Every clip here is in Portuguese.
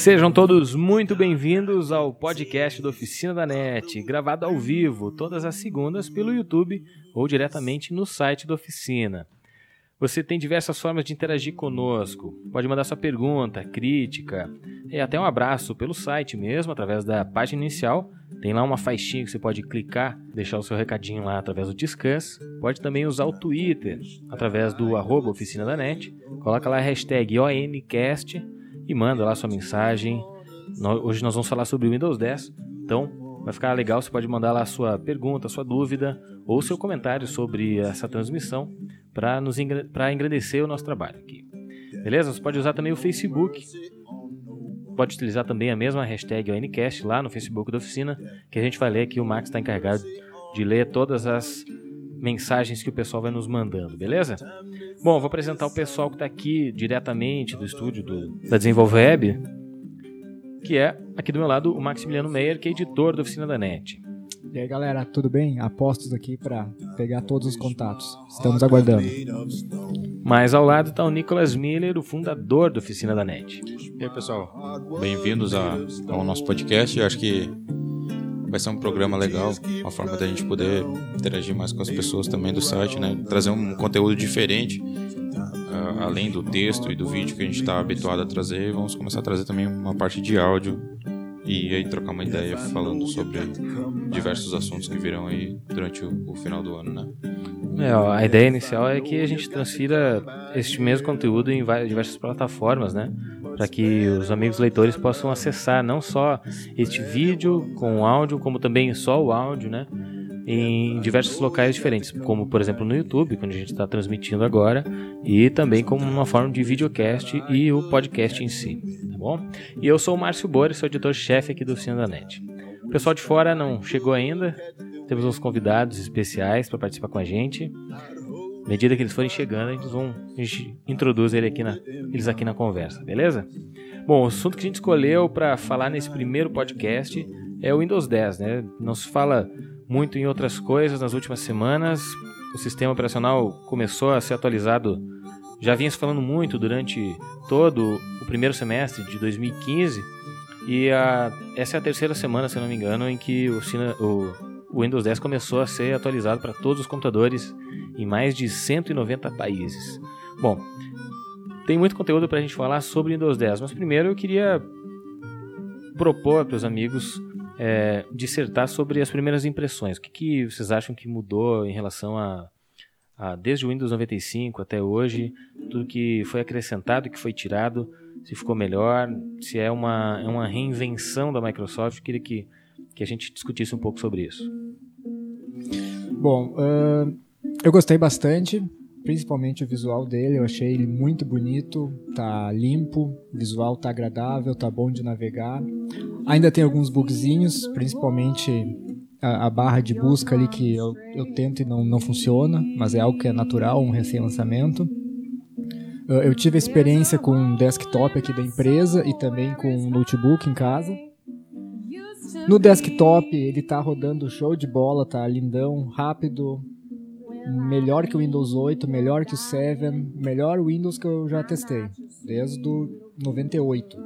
Sejam todos muito bem-vindos ao podcast da Oficina da NET, gravado ao vivo todas as segundas pelo YouTube ou diretamente no site da oficina. Você tem diversas formas de interagir conosco. Pode mandar sua pergunta, crítica e até um abraço pelo site mesmo, através da página inicial. Tem lá uma faixinha que você pode clicar, deixar o seu recadinho lá através do Discuss. Pode também usar o Twitter, através do arroba Oficina da NET. Coloca lá a hashtag ONCast e manda lá sua mensagem. Hoje nós vamos falar sobre o Windows 10, então vai ficar legal. Você pode mandar lá sua pergunta, sua dúvida ou seu comentário sobre essa transmissão para nos para engrandecer o nosso trabalho aqui. Beleza? Você pode usar também o Facebook. Pode utilizar também a mesma hashtag ONCast lá no Facebook da oficina, que a gente vai ler aqui. O Max está encarregado de ler todas as mensagens que o pessoal vai nos mandando, beleza? Bom, vou apresentar o pessoal que está aqui diretamente do estúdio do, da Desenvolve Web, que é aqui do meu lado o Maximiliano Meyer, que é editor da Oficina da NET. E aí, galera, tudo bem? Apostos aqui para pegar todos os contatos. Estamos aguardando. Mais ao lado está o Nicolas Miller, o fundador da Oficina da NET. E aí, pessoal? Bem-vindos ao nosso podcast. Eu acho que vai ser um programa legal, uma forma da gente poder interagir mais com as pessoas também do site, né? Trazer um conteúdo diferente, uh, além do texto e do vídeo que a gente está habituado a trazer. Vamos começar a trazer também uma parte de áudio e aí trocar uma ideia falando sobre diversos assuntos que virão aí durante o, o final do ano, né? É, ó, a ideia inicial é que a gente transfira este mesmo conteúdo em várias, diversas plataformas, né? Para que os amigos leitores possam acessar não só este vídeo com áudio, como também só o áudio, né? Em diversos locais diferentes, como por exemplo no YouTube, onde a gente está transmitindo agora, e também como uma forma de videocast e o podcast em si bom? E eu sou o Márcio Boris, sou editor-chefe aqui do Oficina da NET. O pessoal de fora não chegou ainda, temos uns convidados especiais para participar com a gente. À medida que eles forem chegando, a gente, vão, a gente introduz ele aqui na, eles aqui na conversa, beleza? Bom, o assunto que a gente escolheu para falar nesse primeiro podcast é o Windows 10, né? Não se fala muito em outras coisas nas últimas semanas. O sistema operacional começou a ser atualizado já vinha se falando muito durante todo o primeiro semestre de 2015 e a, essa é a terceira semana, se não me engano, em que o, o, o Windows 10 começou a ser atualizado para todos os computadores em mais de 190 países. Bom, tem muito conteúdo para a gente falar sobre Windows 10, mas primeiro eu queria propor para os amigos é, dissertar sobre as primeiras impressões. O que, que vocês acham que mudou em relação a ah, desde o Windows 95 até hoje, tudo que foi acrescentado que foi tirado, se ficou melhor, se é uma, é uma reinvenção da Microsoft. Eu queria que, que a gente discutisse um pouco sobre isso. Bom, uh, eu gostei bastante, principalmente o visual dele. Eu achei ele muito bonito, tá limpo, o visual tá agradável, tá bom de navegar. Ainda tem alguns bugzinhos, principalmente a, a, barra de busca ali que eu, eu tento e não, não funciona, mas é algo que é natural, um recém-lançamento. Eu tive experiência com um desktop aqui da empresa e também com um notebook em casa. No desktop ele tá rodando show de bola, tá lindão, rápido, melhor que o Windows 8, melhor que o 7, melhor Windows que eu já testei, desde o 98,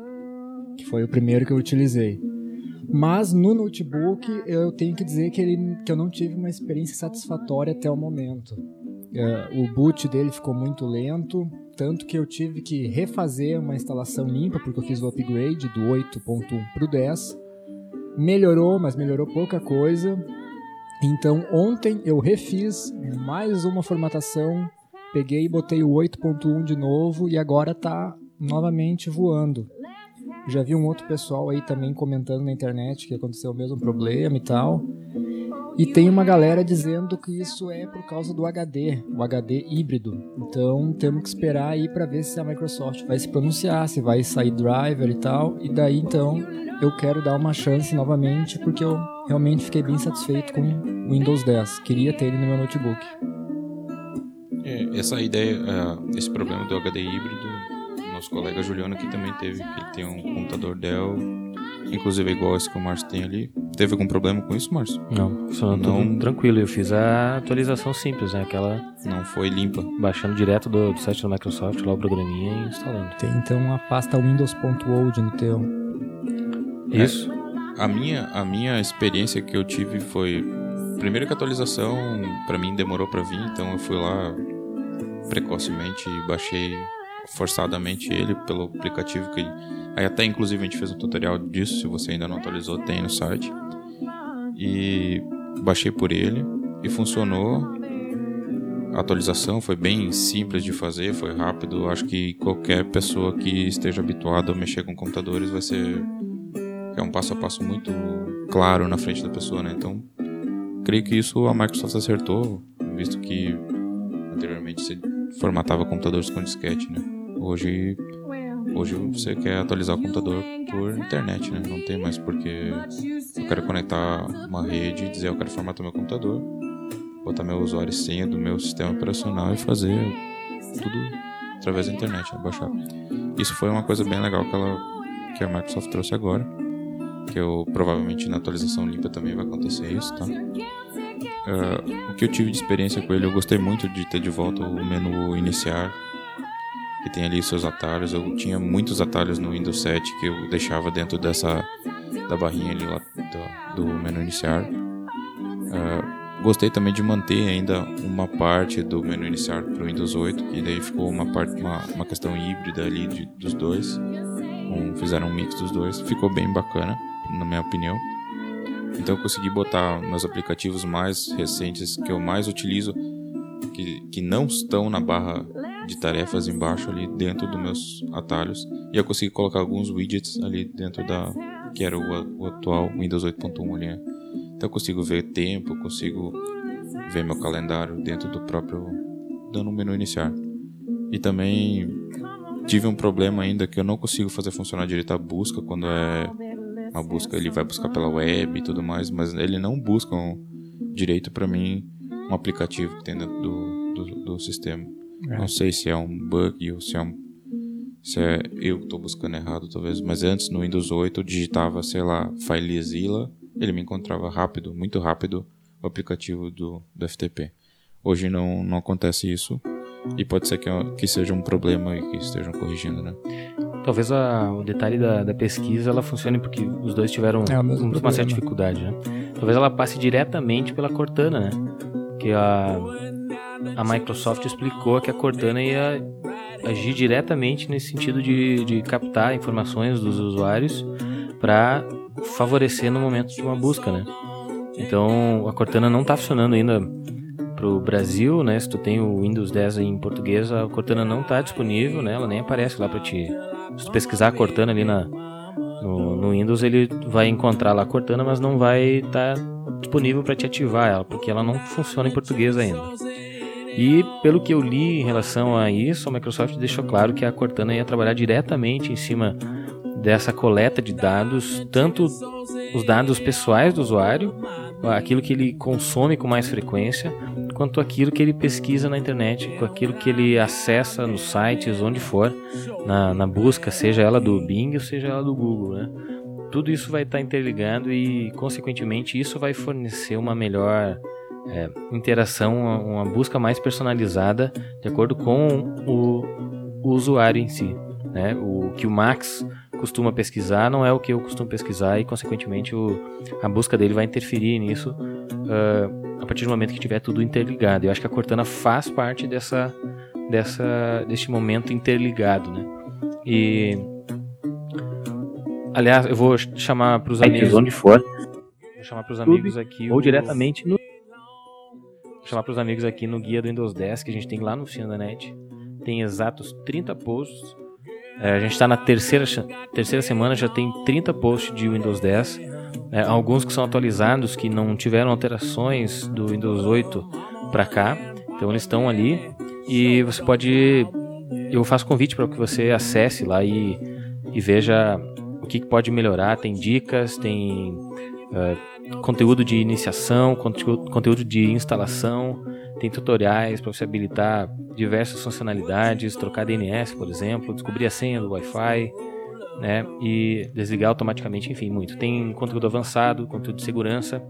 que foi o primeiro que eu utilizei. Mas no notebook eu tenho que dizer que, ele, que eu não tive uma experiência satisfatória até o momento. É, o boot dele ficou muito lento, tanto que eu tive que refazer uma instalação limpa, porque eu fiz o upgrade do 8.1 para o 10. Melhorou, mas melhorou pouca coisa. Então ontem eu refiz mais uma formatação, peguei e botei o 8.1 de novo e agora está novamente voando. Já vi um outro pessoal aí também comentando na internet que aconteceu o mesmo problema e tal. E tem uma galera dizendo que isso é por causa do HD, o HD híbrido. Então temos que esperar aí para ver se a Microsoft vai se pronunciar, se vai sair driver e tal. E daí então eu quero dar uma chance novamente porque eu realmente fiquei bem satisfeito com o Windows 10. Queria ter ele no meu notebook. É, essa ideia, uh, esse problema do HD híbrido nosso colega Juliano aqui também teve, que ele tem um computador Dell, inclusive igual esse que o Márcio tem ali. Teve algum problema com isso, Márcio? Não, só não tranquilo. Eu fiz a atualização simples, né? Aquela. Não foi limpa. Baixando direto do, do site da Microsoft, lá o programinha e instalando. Tem então a pasta Windows.old no teu. Isso. A minha, a minha experiência que eu tive foi. Primeiro que a atualização para mim demorou para vir, então eu fui lá precocemente e baixei forçadamente ele pelo aplicativo que aí até inclusive a gente fez um tutorial disso, se você ainda não atualizou, tem no site. E baixei por ele e funcionou. A atualização foi bem simples de fazer, foi rápido. Acho que qualquer pessoa que esteja habituada a mexer com computadores vai ser é um passo a passo muito claro na frente da pessoa, né? Então, creio que isso a Microsoft acertou, visto que anteriormente se formatava computadores com disquete, né? Hoje, hoje você quer atualizar o computador por internet, né? Não tem mais porque eu quero conectar uma rede e dizer eu quero formatar meu computador, botar meu usuário e senha do meu sistema operacional e fazer tudo através da internet, né? baixar. Isso foi uma coisa bem legal que ela que a Microsoft trouxe agora, que eu provavelmente na atualização limpa também vai acontecer isso, tá? Uh, o que eu tive de experiência com ele, eu gostei muito de ter de volta o menu iniciar, que tem ali seus atalhos. Eu tinha muitos atalhos no Windows 7 que eu deixava dentro dessa da barrinha ali lá do, do menu iniciar. Uh, gostei também de manter ainda uma parte do menu iniciar para o Windows 8, que daí ficou uma parte uma, uma questão híbrida ali de, dos dois. Um, fizeram um mix dos dois, ficou bem bacana, na minha opinião. Então eu consegui botar meus aplicativos mais recentes que eu mais utilizo, que, que não estão na barra de tarefas embaixo ali dentro dos meus atalhos. E eu consegui colocar alguns widgets ali dentro da que era o, o atual Windows 8.1 ali. Né? Então eu consigo ver tempo, consigo ver meu calendário dentro do próprio dando um menu iniciar. E também tive um problema ainda que eu não consigo fazer funcionar direito a busca quando é uma busca, ele vai buscar pela web e tudo mais, mas ele não busca um direito para mim um aplicativo que tem dentro do, do, do sistema. É. Não sei se é um bug ou se é um se é eu que estou buscando errado talvez, mas antes no Windows 8 eu digitava, sei lá, FileZilla, ele me encontrava rápido, muito rápido o aplicativo do, do FTP. Hoje não, não acontece isso e pode ser que, que seja um problema e que estejam corrigindo, né? Talvez a, o detalhe da, da, pesquisa ela funcione porque os dois tiveram é uma certa dificuldade, né? Talvez ela passe diretamente pela Cortana, né? Que a, a Microsoft explicou que a Cortana ia agir diretamente nesse sentido de, de captar informações dos usuários para favorecer no momento de uma busca, né? Então a Cortana não está funcionando ainda para o Brasil, né? Se tu tem o Windows 10 em português, a Cortana não está disponível, né? Ela nem aparece lá para ti. Se pesquisar a Cortana ali na, no, no, Windows, ele vai encontrar lá a Cortana, mas não vai estar tá disponível para te ativar ela, porque ela não funciona em português ainda. E pelo que eu li em relação a isso, a Microsoft deixou claro que a Cortana ia trabalhar diretamente em cima dessa coleta de dados, tanto os dados pessoais do usuário, aquilo que ele consome com mais frequência, quanto aquilo que ele pesquisa na internet, com aquilo que ele acessa nos sites, onde for, na, na busca, seja ela do Bing ou seja ela do Google, né? Tudo isso vai estar interligado e, consequentemente, isso vai fornecer uma melhor é, interação, uma, uma, busca mais personalizada de acordo com o, o usuário em si. Né? O que o Max costuma pesquisar não é o que eu costumo pesquisar e, consequentemente, o, a busca dele vai interferir nisso uh, a partir do momento que tiver tudo interligado. Eu acho que a Cortana faz parte dessa, dessa, deste momento interligado. Né? E, aliás, eu vou chamar para os amigos. Onde for. Vou chamar para os amigos aqui. Ou o, diretamente no Vou chamar para os amigos aqui no guia do Windows 10 que a gente tem lá no Oficina da Net. Tem exatos 30 posts. É, a gente está na terceira, terceira semana, já tem 30 posts de Windows 10. É, alguns que são atualizados, que não tiveram alterações do Windows 8 para cá. Então eles estão ali. E você pode. Eu faço convite para que você acesse lá e, e veja o que, que pode melhorar. Tem dicas, tem. Uh, conteúdo de iniciação, conteúdo de instalação, tem tutoriais para você habilitar diversas funcionalidades, trocar DNS, por exemplo, descobrir a senha do Wi-Fi, né, e desligar automaticamente, enfim, muito. Tem conteúdo avançado, conteúdo de segurança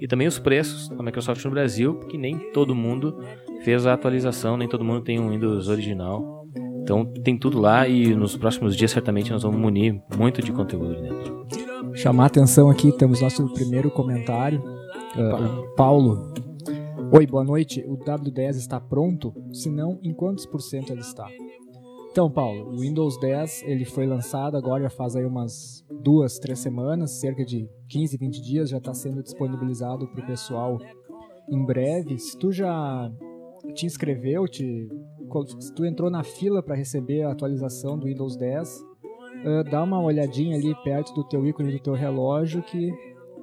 e também os preços da Microsoft no Brasil, porque nem todo mundo fez a atualização, nem todo mundo tem um Windows original. Então tem tudo lá e nos próximos dias certamente nós vamos munir muito de conteúdo dentro. chamar a atenção aqui, temos nosso primeiro comentário. Uh, Paulo. Oi, boa noite. O W10 está pronto? Se não, em quantos por cento ele está? Então, Paulo, o Windows 10 ele foi lançado agora já faz aí umas duas, três semanas, cerca de 15, 20 dias, já está sendo disponibilizado para o pessoal em breve. Se tu já te inscreveu, te, se tu entrou na fila para receber a atualização do Windows 10, uh, dá uma olhadinha ali perto do teu ícone do teu relógio que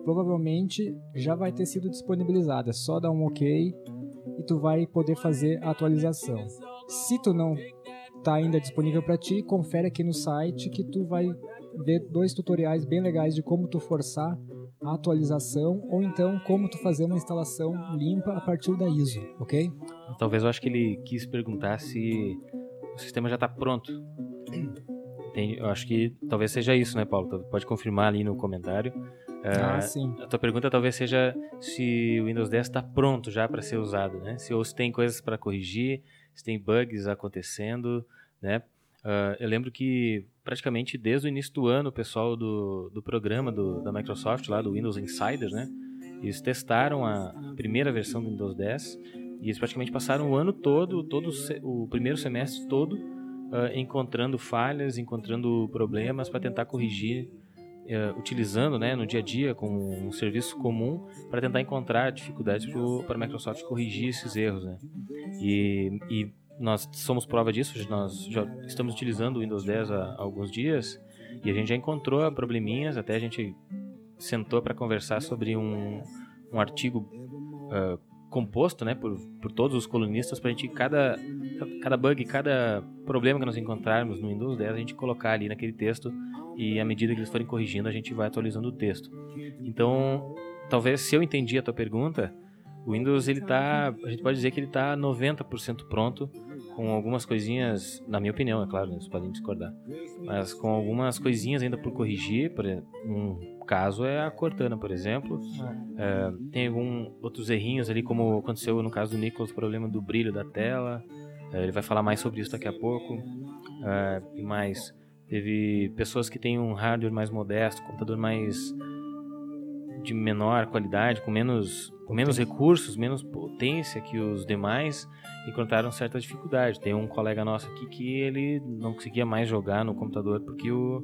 provavelmente já vai ter sido disponibilizado. É só dar um OK e tu vai poder fazer a atualização. Se tu não está ainda disponível para ti, confere aqui no site que tu vai ver dois tutoriais bem legais de como tu forçar a atualização ou então como tu fazer uma instalação limpa a partir da ISO, ok? Talvez eu acho que ele quis perguntar se o sistema já está pronto. Entendi. Eu acho que talvez seja isso, né, Paulo? Pode confirmar ali no comentário. Ah, uh, sim. A tua pergunta talvez seja se o Windows 10 está pronto já para ser usado, né? Se ou se tem coisas para corrigir, se tem bugs acontecendo, né? Uh, eu lembro que praticamente desde o início do ano o pessoal do, do programa do, da Microsoft lá do Windows Insider, né? Eles testaram a primeira versão do Windows 10 e eles praticamente passaram o ano todo, todo o primeiro semestre todo uh, encontrando falhas, encontrando problemas para tentar corrigir Uh, utilizando né, no dia a dia como um serviço comum para tentar encontrar dificuldades para a Microsoft corrigir esses erros. Né? E, e, nós somos prova disso, nós já estamos utilizando o Windows 10 há, alguns dias e a gente já encontrou probleminhas, até a gente sentou para conversar sobre um, um artigo uh, composto né, por, por todos os colunistas para a gente, cada, cada bug, cada problema que nós encontrarmos no Windows 10, a gente colocar ali naquele texto e à medida que eles forem corrigindo, a gente vai atualizando o texto. Então, talvez se eu entendi a tua pergunta, o Windows ele tá, a gente pode dizer que ele está 90% pronto com algumas coisinhas, na minha opinião, é claro, vocês podem discordar, mas com algumas coisinhas ainda por corrigir, por um caso é a Cortana, por exemplo, é, tem alguns outros errinhos ali, como aconteceu no caso do Nicholas, o problema do brilho da tela, é, ele vai falar mais sobre isso daqui a pouco, é, e mais Teve pessoas que têm um hardware mais modesto, computador mais de menor qualidade, com menos, com menos recursos, menos potência que os demais, encontraram certa dificuldade. Tem um colega nosso aqui que ele não conseguia mais jogar no computador porque o,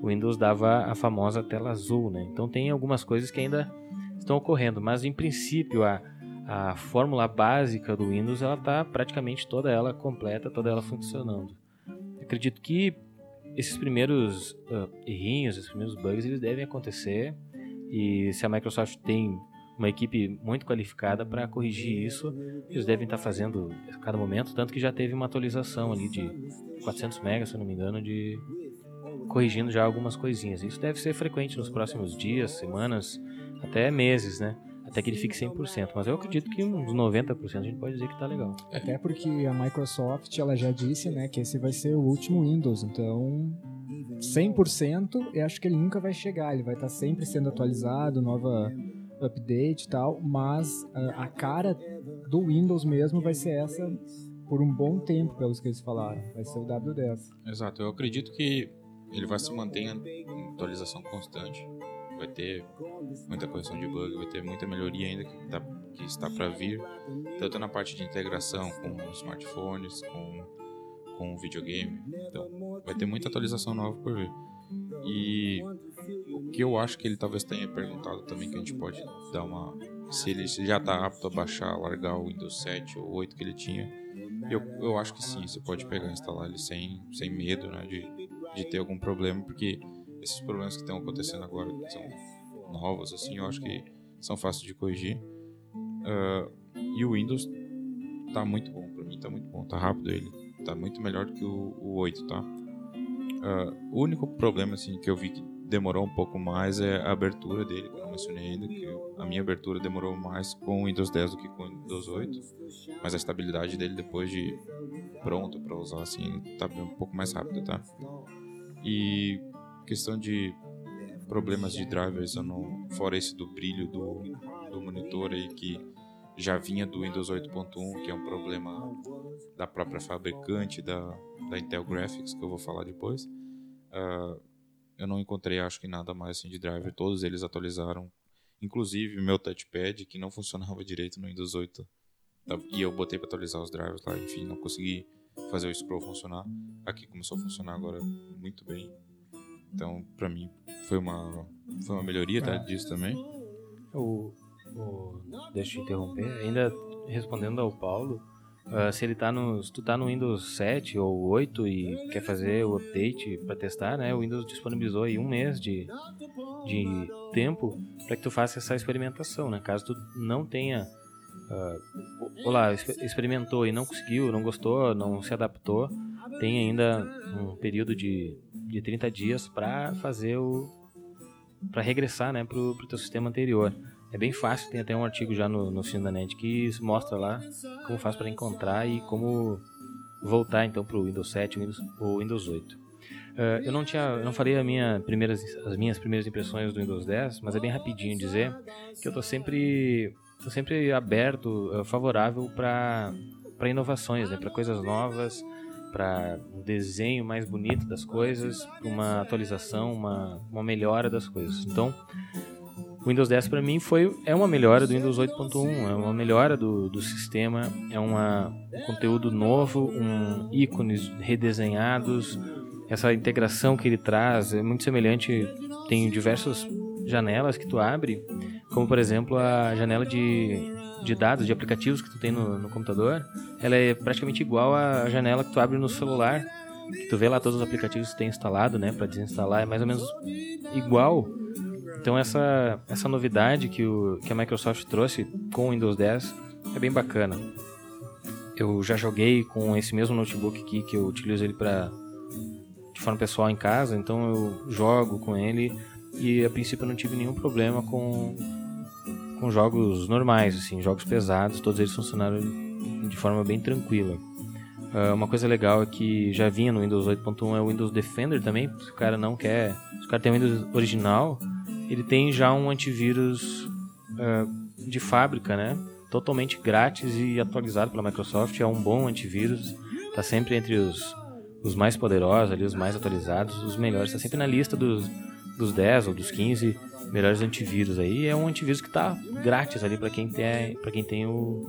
o Windows dava a famosa tela azul, né? Então tem algumas coisas que ainda estão ocorrendo, mas em princípio a, a fórmula básica do Windows ela está praticamente toda ela completa, toda ela funcionando. acredito que esses primeiros uh, errinhos, esses primeiros bugs, eles devem acontecer. E se a Microsoft tem uma equipe muito qualificada para corrigir isso, eles devem estar tá fazendo a cada momento, tanto que já teve uma atualização ali de 400 megas, se eu não me engano, de corrigindo já algumas coisinhas. Isso deve ser frequente nos próximos dias, semanas, até meses, né? Até que ele fique 100%, mas eu acredito que uns 90% a gente pode dizer que tá legal. Até porque a Microsoft, ela já disse, né, que esse vai ser o último Windows, então 100% eu acho que ele nunca vai chegar, ele vai estar tá sempre sendo atualizado, nova update e tal, mas a, a cara do Windows mesmo vai ser essa por um bom tempo, pelos que eles falaram, vai ser o W10. Exato, eu acredito que ele vai se manter em atualização constante vai ter muita correção de bug, vai ter muita melhoria ainda que, tá, que está para vir, tanto na parte de integração com smartphones, com, com videogame. Então, vai ter muita atualização nova por vir. E o que eu acho que ele talvez tenha perguntado também, que a gente pode dar uma. Se ele já está apto a baixar, largar o Windows 7 ou 8 que ele tinha. Eu, eu acho que sim, você pode pegar e instalar ele sem, sem medo né, de, de ter algum problema, porque esses problemas que estão acontecendo agora, que são novos, assim, eu acho que são fáceis de corrigir. Uh, e o Windows tá muito bom, para mim tá muito bom, tá rápido ele, tá muito melhor que o, o 8, tá? Uh, o único problema, assim, que eu vi que demorou um pouco mais é a abertura dele, que eu não mencionei ainda, que a minha abertura demorou mais com o Windows 10 do que com o Windows 8, mas a estabilidade dele depois de pronto para usar, assim, tá um pouco mais rápido, tá? E questão de problemas de drivers, não, fora esse do brilho do, do monitor aí que já vinha do Windows 8.1, que é um problema da própria fabricante da, da Intel Graphics, que eu vou falar depois. Uh, eu não encontrei, acho que nada mais assim de driver. Todos eles atualizaram. Inclusive meu touchpad, que não funcionava direito no Windows 8. Tá, e eu botei para atualizar os drivers lá, enfim, não consegui fazer o scroll funcionar. Aqui começou a funcionar agora muito bem. Então, para mim, foi uma, foi uma melhoria tá, é. disso também. O, o, deixa eu interromper. Ainda respondendo ao Paulo, uh, se ele tá no, se tu tá no Windows 7 ou 8 e quer fazer o update para testar, né? O Windows disponibilizou aí um mês de, de tempo para que tu faça essa experimentação, né? Caso tu não tenha uh, olá, experimentou e não conseguiu, não gostou, não se adaptou, tem ainda um período de, de 30 dias para fazer o para regressar, né, pro, pro teu sistema anterior. É bem fácil, tem até um artigo já no, no Net que mostra lá como faz para encontrar e como voltar então para o Windows 7 Windows, ou Windows 8. Uh, ah, eu não tinha, eu não falei minha primeiras, as minhas primeiras impressões do Windows 10, mas é bem rapidinho dizer que eu estou sempre, sempre aberto, uh, favorável para para inovações, né, para coisas novas, para um desenho mais bonito das coisas, uma atualização, uma, uma melhora das coisas. Então, o Windows 10 para mim foi é uma melhora do Windows 8.1, é uma melhora do, do sistema, é uma, um conteúdo novo, um ícones redesenhados, essa integração que ele traz é muito semelhante, tem diversas janelas que tu abre, como por exemplo a janela de, de dados, de aplicativos que tu tem no, no computador, ela é praticamente igual à janela que tu abre no celular, que tu vê lá todos os aplicativos que tu tem instalado, né, para desinstalar, é mais ou menos igual então essa, essa novidade que, o, que a Microsoft trouxe com o Windows 10 é bem bacana. Eu já joguei com esse mesmo notebook aqui que eu utilizo ele para de forma pessoal em casa, então eu jogo com ele e a princípio eu não tive nenhum problema com com jogos normais, assim, jogos pesados, todos eles funcionaram de forma bem tranquila. Uh, uma coisa legal é que já vinha no Windows 8.1 é o Windows Defender também, se o cara não quer, se o cara tem o Windows original, ele tem já um antivírus uh, de fábrica, né? Totalmente grátis e atualizado pela Microsoft. É um bom antivírus. Está sempre entre os, os mais poderosos, ali, os mais atualizados, os melhores. Está sempre na lista dos, dos 10 ou dos 15 melhores antivírus aí. É um antivírus que está grátis ali para quem tem, para quem tem o,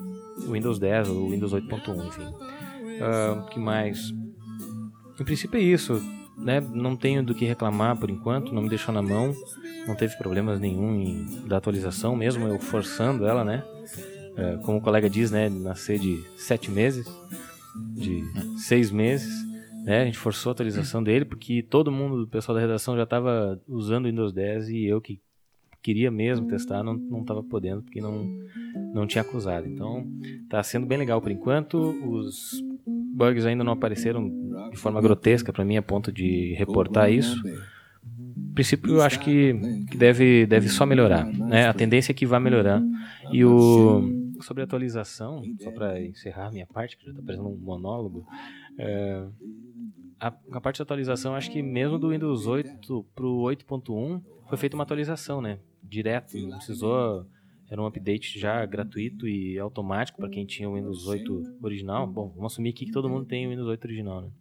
Windows 10 ou o Windows 8.1, enfim. Uh, que mais? Em princípio é isso. Né? Não tenho do que reclamar por enquanto, não me deixou na mão não teve problemas nenhum em, da atualização, mesmo eu forçando ela, né? É, como o colega diz, né? Nascer de sete meses, de seis meses, né? A gente forçou a atualização dele porque todo mundo, o pessoal da redação já estava usando o Windows 10 e eu que queria mesmo testar não não estava podendo porque não não tinha acusado. Então está sendo bem legal por enquanto. Os bugs ainda não apareceram de forma grotesca para mim a ponto de reportar isso princípio, eu acho que, que deve, deve só melhorar. Né? A tendência é que vá melhorar. E o, sobre a atualização, só para encerrar a minha parte, que já está parecendo um monólogo, é, a, a, parte de atualização, acho que mesmo do Windows 8 para o 8.1, foi feita uma atualização, né? Direto, não precisou. Era um update já gratuito e automático para quem tinha o Windows 8 original. Bom, vamos assumir aqui que todo mundo tem o Windows 8 original, né?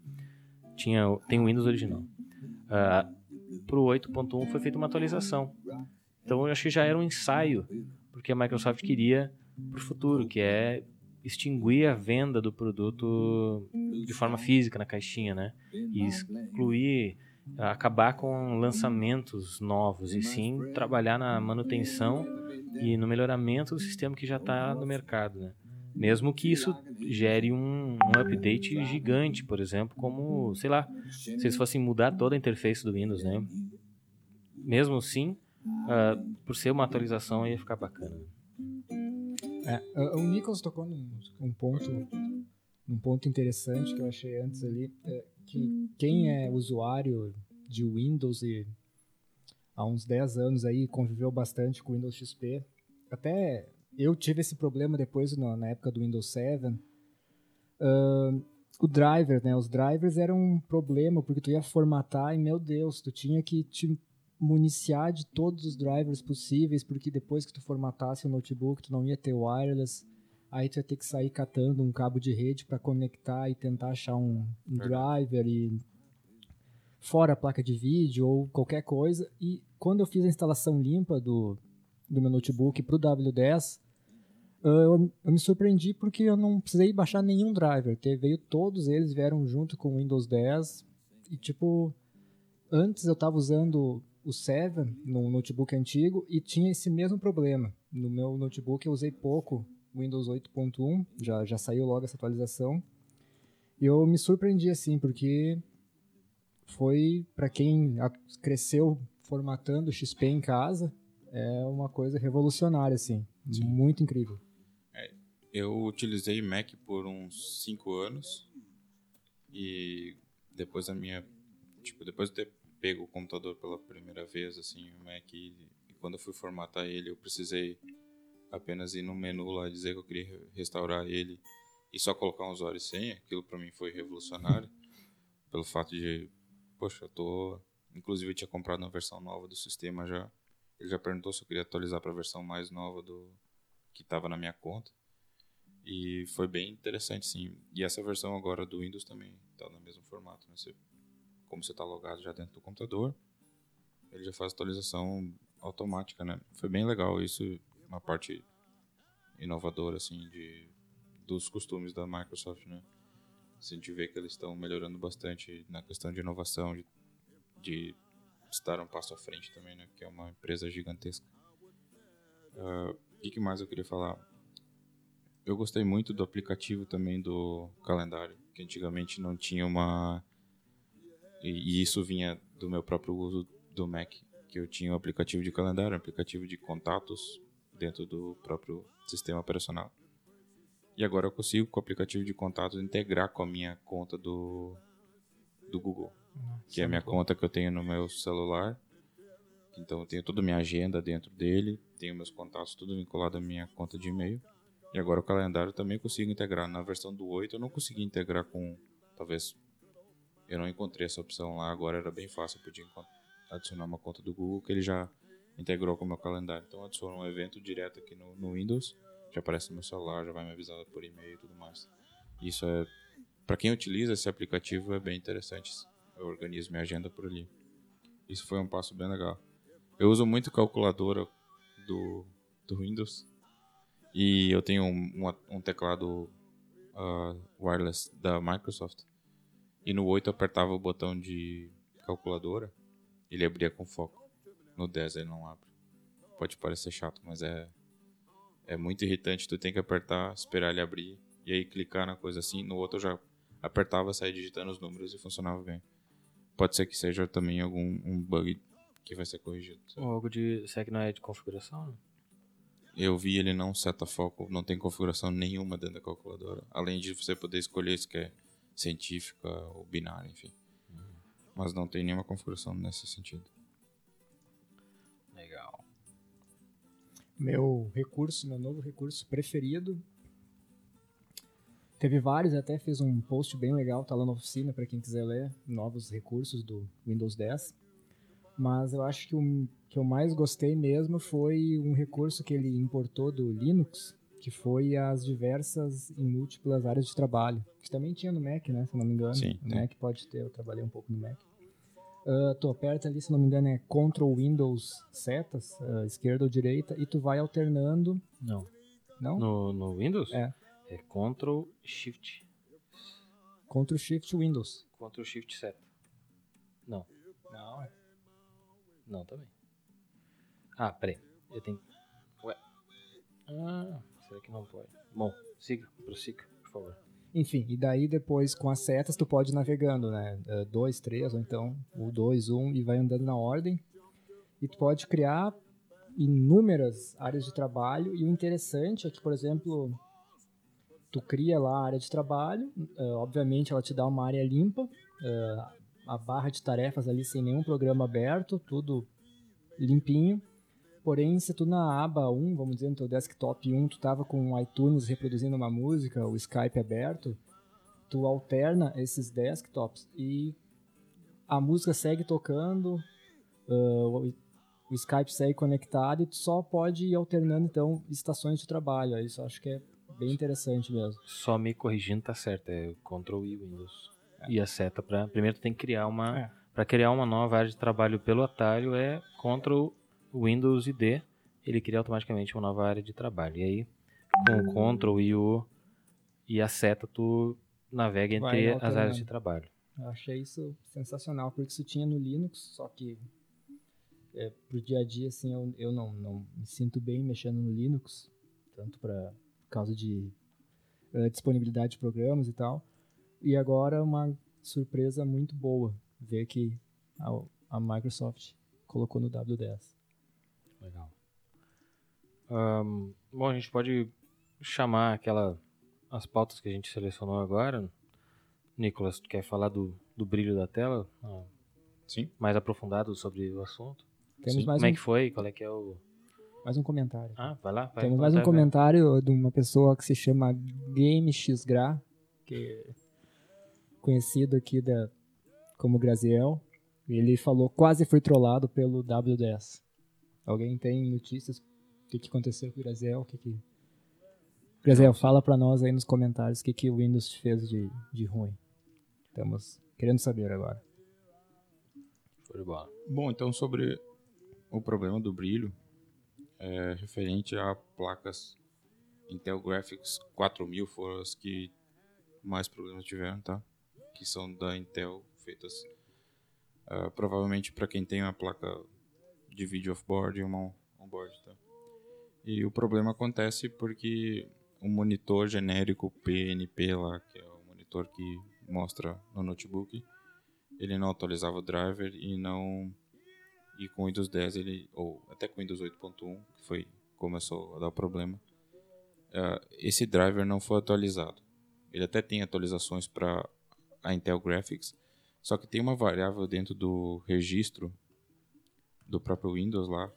Tinha, tem o Windows original. Uh, para o 8.1 foi feita uma atualização. Então eu acho que já era um ensaio, porque a Microsoft queria para o futuro, que é extinguir a venda do produto de forma física na caixinha, né? E excluir, acabar com lançamentos novos e sim trabalhar na manutenção e no melhoramento do sistema que já está no mercado, né? Mesmo que isso gere um, um, update gigante, por exemplo, como, sei lá, se eles fossem mudar toda a interface do Windows, né? Mesmo assim, uh, por ser uma atualização, ia ficar bacana. É, o Nichols tocou num um ponto, um ponto interessante que eu achei antes ali, é que quem é usuário de Windows e há uns 10 anos aí conviveu bastante com o Windows XP, até eu tive esse problema depois na época do Windows 7. Uh, o driver, né? Os drivers eram um problema porque tu ia formatar e meu Deus, tu tinha que te municiar de todos os drivers possíveis porque depois que tu formatasse o notebook tu não ia ter wireless. Aí tu ia ter que sair catando um cabo de rede para conectar e tentar achar um, um driver e fora a placa de vídeo ou qualquer coisa. E quando eu fiz a instalação limpa do, do meu notebook para o W10, eu, eu, me surpreendi porque eu não precisei baixar nenhum driver. Veio todos eles, vieram junto com o Windows 10. E tipo, antes eu estava usando o 7 no notebook antigo e tinha esse mesmo problema. No meu notebook eu usei pouco Windows 8.1, já, já saiu logo essa atualização. E eu me surpreendi assim, porque foi para quem cresceu formatando XP em casa, é uma coisa revolucionária assim, Sim. muito incrível. É, eu utilizei Mac por uns 5 anos e depois da minha, tipo, depois de ter pego o computador pela primeira vez assim, o Mac e, e quando eu fui formatar ele, eu precisei apenas ir no menu lá e dizer que eu queria restaurar ele e só colocar um usuário e senha, aquilo para mim foi revolucionário pelo fato de poxa, eu tô. Inclusive, eu tinha comprado uma versão nova do sistema já. Ele já perguntou se eu queria atualizar para a versão mais nova do que estava na minha conta. E foi bem interessante, sim. E essa versão agora do Windows também está no mesmo formato. Né? Você, como você está logado já dentro do computador, ele já faz atualização automática, né? Foi bem legal isso, uma parte inovadora, assim, de, dos costumes da Microsoft, né? a gente vê que eles estão melhorando bastante na questão de inovação, de, de estar um passo à frente também, né? Que é uma empresa gigantesca. Uh, o que mais eu queria falar? Eu gostei muito do aplicativo também do calendário, que antigamente não tinha uma... E, isso vinha do meu próprio uso do Mac, que eu tinha um aplicativo de calendário, um aplicativo de contatos dentro do próprio sistema operacional. E agora eu consigo, com o aplicativo de contatos, integrar com a minha conta do, do Google. Nossa, que é a minha conta que eu tenho no meu celular. Então eu tenho toda a minha agenda dentro dele, tenho meus contatos tudo vinculado à minha conta de e-mail. E agora o calendário também consigo integrar. Na versão do 8 eu não consegui integrar com. Talvez. Eu não encontrei essa opção lá, agora era bem fácil. Eu podia adicionar uma conta do Google que ele já integrou com o meu calendário. Então adiciono um evento direto aqui no, no Windows já aparece no meu celular, já vai me avisar por e-mail e tudo mais. Isso é, para quem utiliza esse aplicativo, é bem interessante. Eu organizo minha agenda por ali. Isso foi um passo bem legal. Eu uso muito calculadora do, do Windows e eu tenho um, um, um teclado uh, wireless da Microsoft. E no 8 eu apertava o botão de calculadora, ele abria com foco. No 10 ele não abre. Pode parecer chato, mas é é muito irritante, tu tem que apertar, esperar ele abrir e aí clicar na coisa assim. No outro eu já apertava, sair digitando os números e funcionava bem. Pode ser que seja também algum um bug que vai ser corrigido. Ou algo de. Será que não é de configuração? Eu vi ele não seta foco, não tem configuração nenhuma dentro da calculadora. Além de você poder escolher se quer científica ou binária, enfim. Uhum. Mas não tem nenhuma configuração nesse sentido. Meu recurso, meu novo recurso preferido. Teve vários, até fiz um post bem legal, tá lá na oficina para quem quiser ler, novos recursos do Windows 10. Mas eu acho que o que eu mais gostei mesmo foi um recurso que ele importou do Linux, que foi as diversas e múltiplas áreas de trabalho, que também tinha no Mac, né, se não me engano. Sim, no Mac pode ter, eu trabalhei um pouco no Mac. Uh, tu aperta ali, se não me engano, é Ctrl Windows setas, uh, esquerda ou direita, e tu vai alternando. Não. Não? No, no Windows? É. É Ctrl Shift. Ctrl Shift Windows. Ctrl Shift seta. Não. Não, é. Não, também. Ah, peraí. Eu tenho. Ué. Ah, será que não pode? Bom, siga, prossiga, por favor. Enfim, e daí depois com as setas tu pode ir navegando, né? É, dois, três, ou então o dois, um, e vai andando na ordem. E tu pode criar inúmeras áreas de trabalho. E o interessante é que, por exemplo, tu cria lá a área de trabalho, uh, obviamente ela te dá uma área limpa, uh, a barra de tarefas ali sem nenhum programa aberto, tudo limpinho. Porém, se tu na aba 1, vamos dizer, no teu desktop 1, tu tava com o iTunes reproduzindo uma música, o Skype aberto, tu alterna esses desktops e a música segue tocando, uh, o Skype segue conectado e tu só pode ir alternando, então, estações de trabalho. Isso acho que é bem interessante mesmo. Só me corrigindo, tá certo, é Ctrl I Windows. É. E a seta para Primeiro tu tem que criar uma, é. para criar uma nova área de trabalho pelo atalho é Ctrl Windows ID, ele cria automaticamente uma nova área de trabalho. E aí, com o Ctrl e o e a seta tu navega entre as áreas de trabalho. Eu achei isso sensacional, porque isso tinha no Linux, só que é, pro dia a dia, assim, eu, eu não, não me sinto bem mexendo no Linux, tanto para por causa de uh, disponibilidade de programas e tal. E agora uma surpresa muito boa ver que a, a Microsoft colocou no W10. Legal. Um, bom, a gente pode chamar aquela as pautas que a gente selecionou agora. Nicolas, tu quer falar do, do brilho da tela? Ah, Sim. Mais aprofundado sobre o assunto? Temos Sim. mais Como um, é que foi? Qual é que é o... mais um comentário. Ah, vai lá. Vai Temos mais um contar, comentário de uma pessoa que se chama GameXGra, que é conhecido aqui da, como Graziel. Ele falou quase foi trollado pelo W10. Alguém tem notícias do que, que aconteceu com o Graziel? O que que... Graziel, fala pra nós aí nos comentários o que, que o Windows te fez de, de ruim. Estamos querendo saber agora. Show de bola. Bom, então sobre o problema do brilho, é, referente a placas Intel Graphics 4000 foram as que mais problemas tiveram, tá? Que são da Intel, feitas ah, provavelmente para quem tem uma placa de vídeo off-board e uma on-board, tá? E o problema acontece porque o monitor genérico PNP lá, que é o monitor que mostra no notebook, ele não atualizava o driver e não e com o Windows 10 ele ou até com o Windows 8.1 que foi começou a dar problema eh, esse driver não foi atualizado ele até tem atualizações para a Intel Graphics só que tem uma variável dentro do registro do próprio Windows lá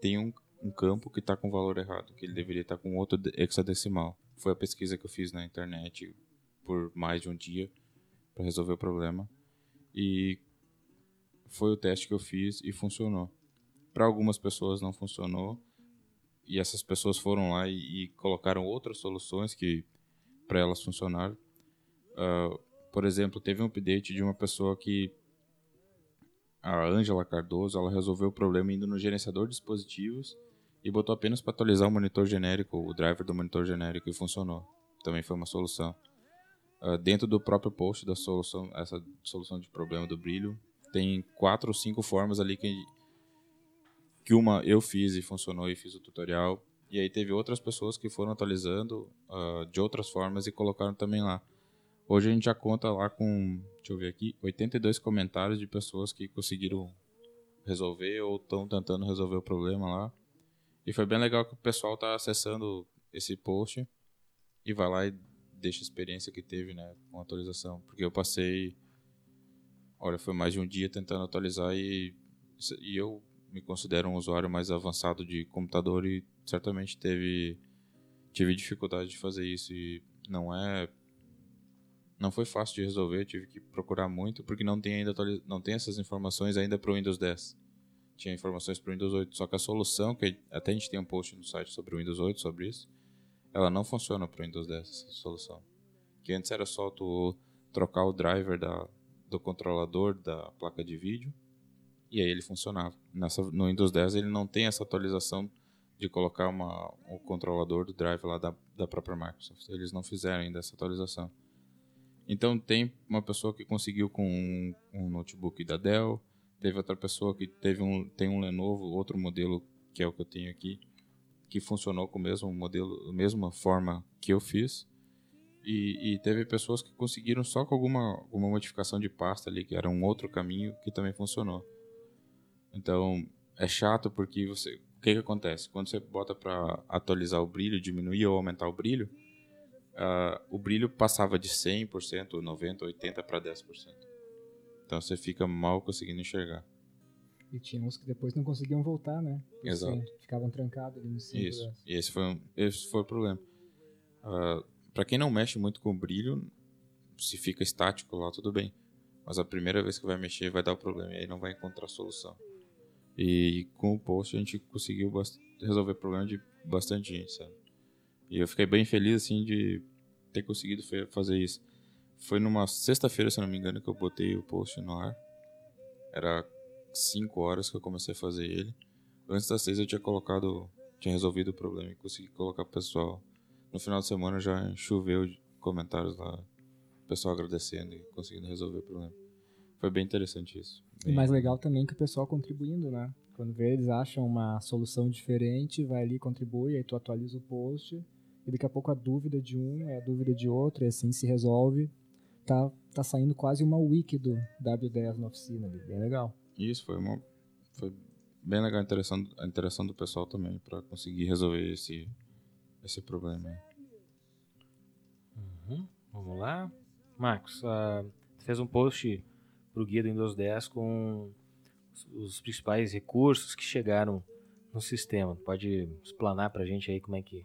tem um, um campo que está com valor errado que ele deveria estar com outro de- hexadecimal foi a pesquisa que eu fiz na internet por mais de um dia para resolver o problema e foi o teste que eu fiz e funcionou. Para algumas pessoas não funcionou e essas pessoas foram lá e, e colocaram outras soluções que para elas funcionaram. Ah, por exemplo, teve um update de uma pessoa que a Ângela Cardoso, ela resolveu o problema indo no gerenciador de dispositivos e botou apenas para atualizar o monitor genérico, o driver do monitor genérico e funcionou. Também foi uma solução. Ah, dentro do próprio post da solução, essa solução de problema do brilho, tem quatro ou cinco formas ali que, que uma eu fiz e funcionou e fiz o tutorial. E aí teve outras pessoas que foram atualizando ah, de outras formas e colocaram também lá. Hoje a gente já conta lá com, deixa eu ver aqui, 82 comentários de pessoas que conseguiram resolver ou estão tentando resolver o problema lá. E foi bem legal que o pessoal tá acessando esse post e vai lá e deixa a experiência que teve, né, com atualização. Porque eu passei, olha, foi mais de um dia tentando atualizar e, e eu me considero um usuário mais avançado de computador e certamente teve tive dificuldade de fazer isso e não é não foi fácil de resolver, tive que procurar muito porque não tem ainda não tem essas informações ainda para o Windows 10. Tinha informações para o Windows 8, só que a solução que até a gente tem um post no site sobre o Windows 8 sobre isso, ela não funciona para o Windows 10 essa solução. Que antes era só tu trocar o driver da, do controlador da placa de vídeo e aí ele funcionava. Nessa, no Windows 10 ele não tem essa atualização de colocar uma, o controlador do drive lá da, da própria Microsoft. Eles não fizeram ainda essa atualização. Então tem uma pessoa que conseguiu com um, um notebook da Dell, teve outra pessoa que teve um, tem um Lenovo, outro modelo que é o que eu tenho aqui, que funcionou com o mesmo modelo, a mesma forma que eu fiz. E, e teve pessoas que conseguiram só com alguma, alguma modificação de pasta ali, que era um outro caminho, que também funcionou. Então, é chato porque você. O que, que acontece? Quando você bota para atualizar o brilho, diminuir ou aumentar o brilho, ah, o brilho passava de 100%, 90%, 80% para 10%. Então você fica mal conseguindo enxergar. E tinha uns que depois não conseguiam voltar, né? Por Exato. cem. Ficavam trancados ali no 5. Isso. E esse foi, um, esse foi o problema. para quem não mexe muito com brilho, se fica estático lá, tudo bem. Mas a primeira vez que vai mexer vai dar o problema e aí não vai encontrar solução. E com o post a gente conseguiu resolver o problema de bastante gente, sabe? E eu fiquei bem feliz assim de ter conseguido fazer isso. Foi numa sexta-feira, se não me engano, que eu botei o post no ar. Era 5 horas que eu comecei a fazer ele. Antes das 6 eu tinha colocado, tinha resolvido o problema e consegui colocar o pessoal. No final de semana já choveu comentários lá, o pessoal agradecendo e conseguindo resolver o problema. Foi bem interessante isso. Bem... E mais legal também que o pessoal contribuindo, né? Quando vê, eles acham uma solução diferente, vai ali, contribui, aí tu atualiza o post, e daqui a pouco a dúvida de um é a dúvida de outro, e assim se resolve. Tá, tá saindo quase uma wiki do W10 na oficina ali, bem legal. Isso, foi uma. Foi bem legal a interação, a interação do pessoal também, para conseguir resolver esse, esse problema aí. Uhum, vamos lá. Marcos, uh, fez um post para o guia do Windows 10 com os, os, principais recursos que chegaram no sistema. Pode explanar para a gente aí como é que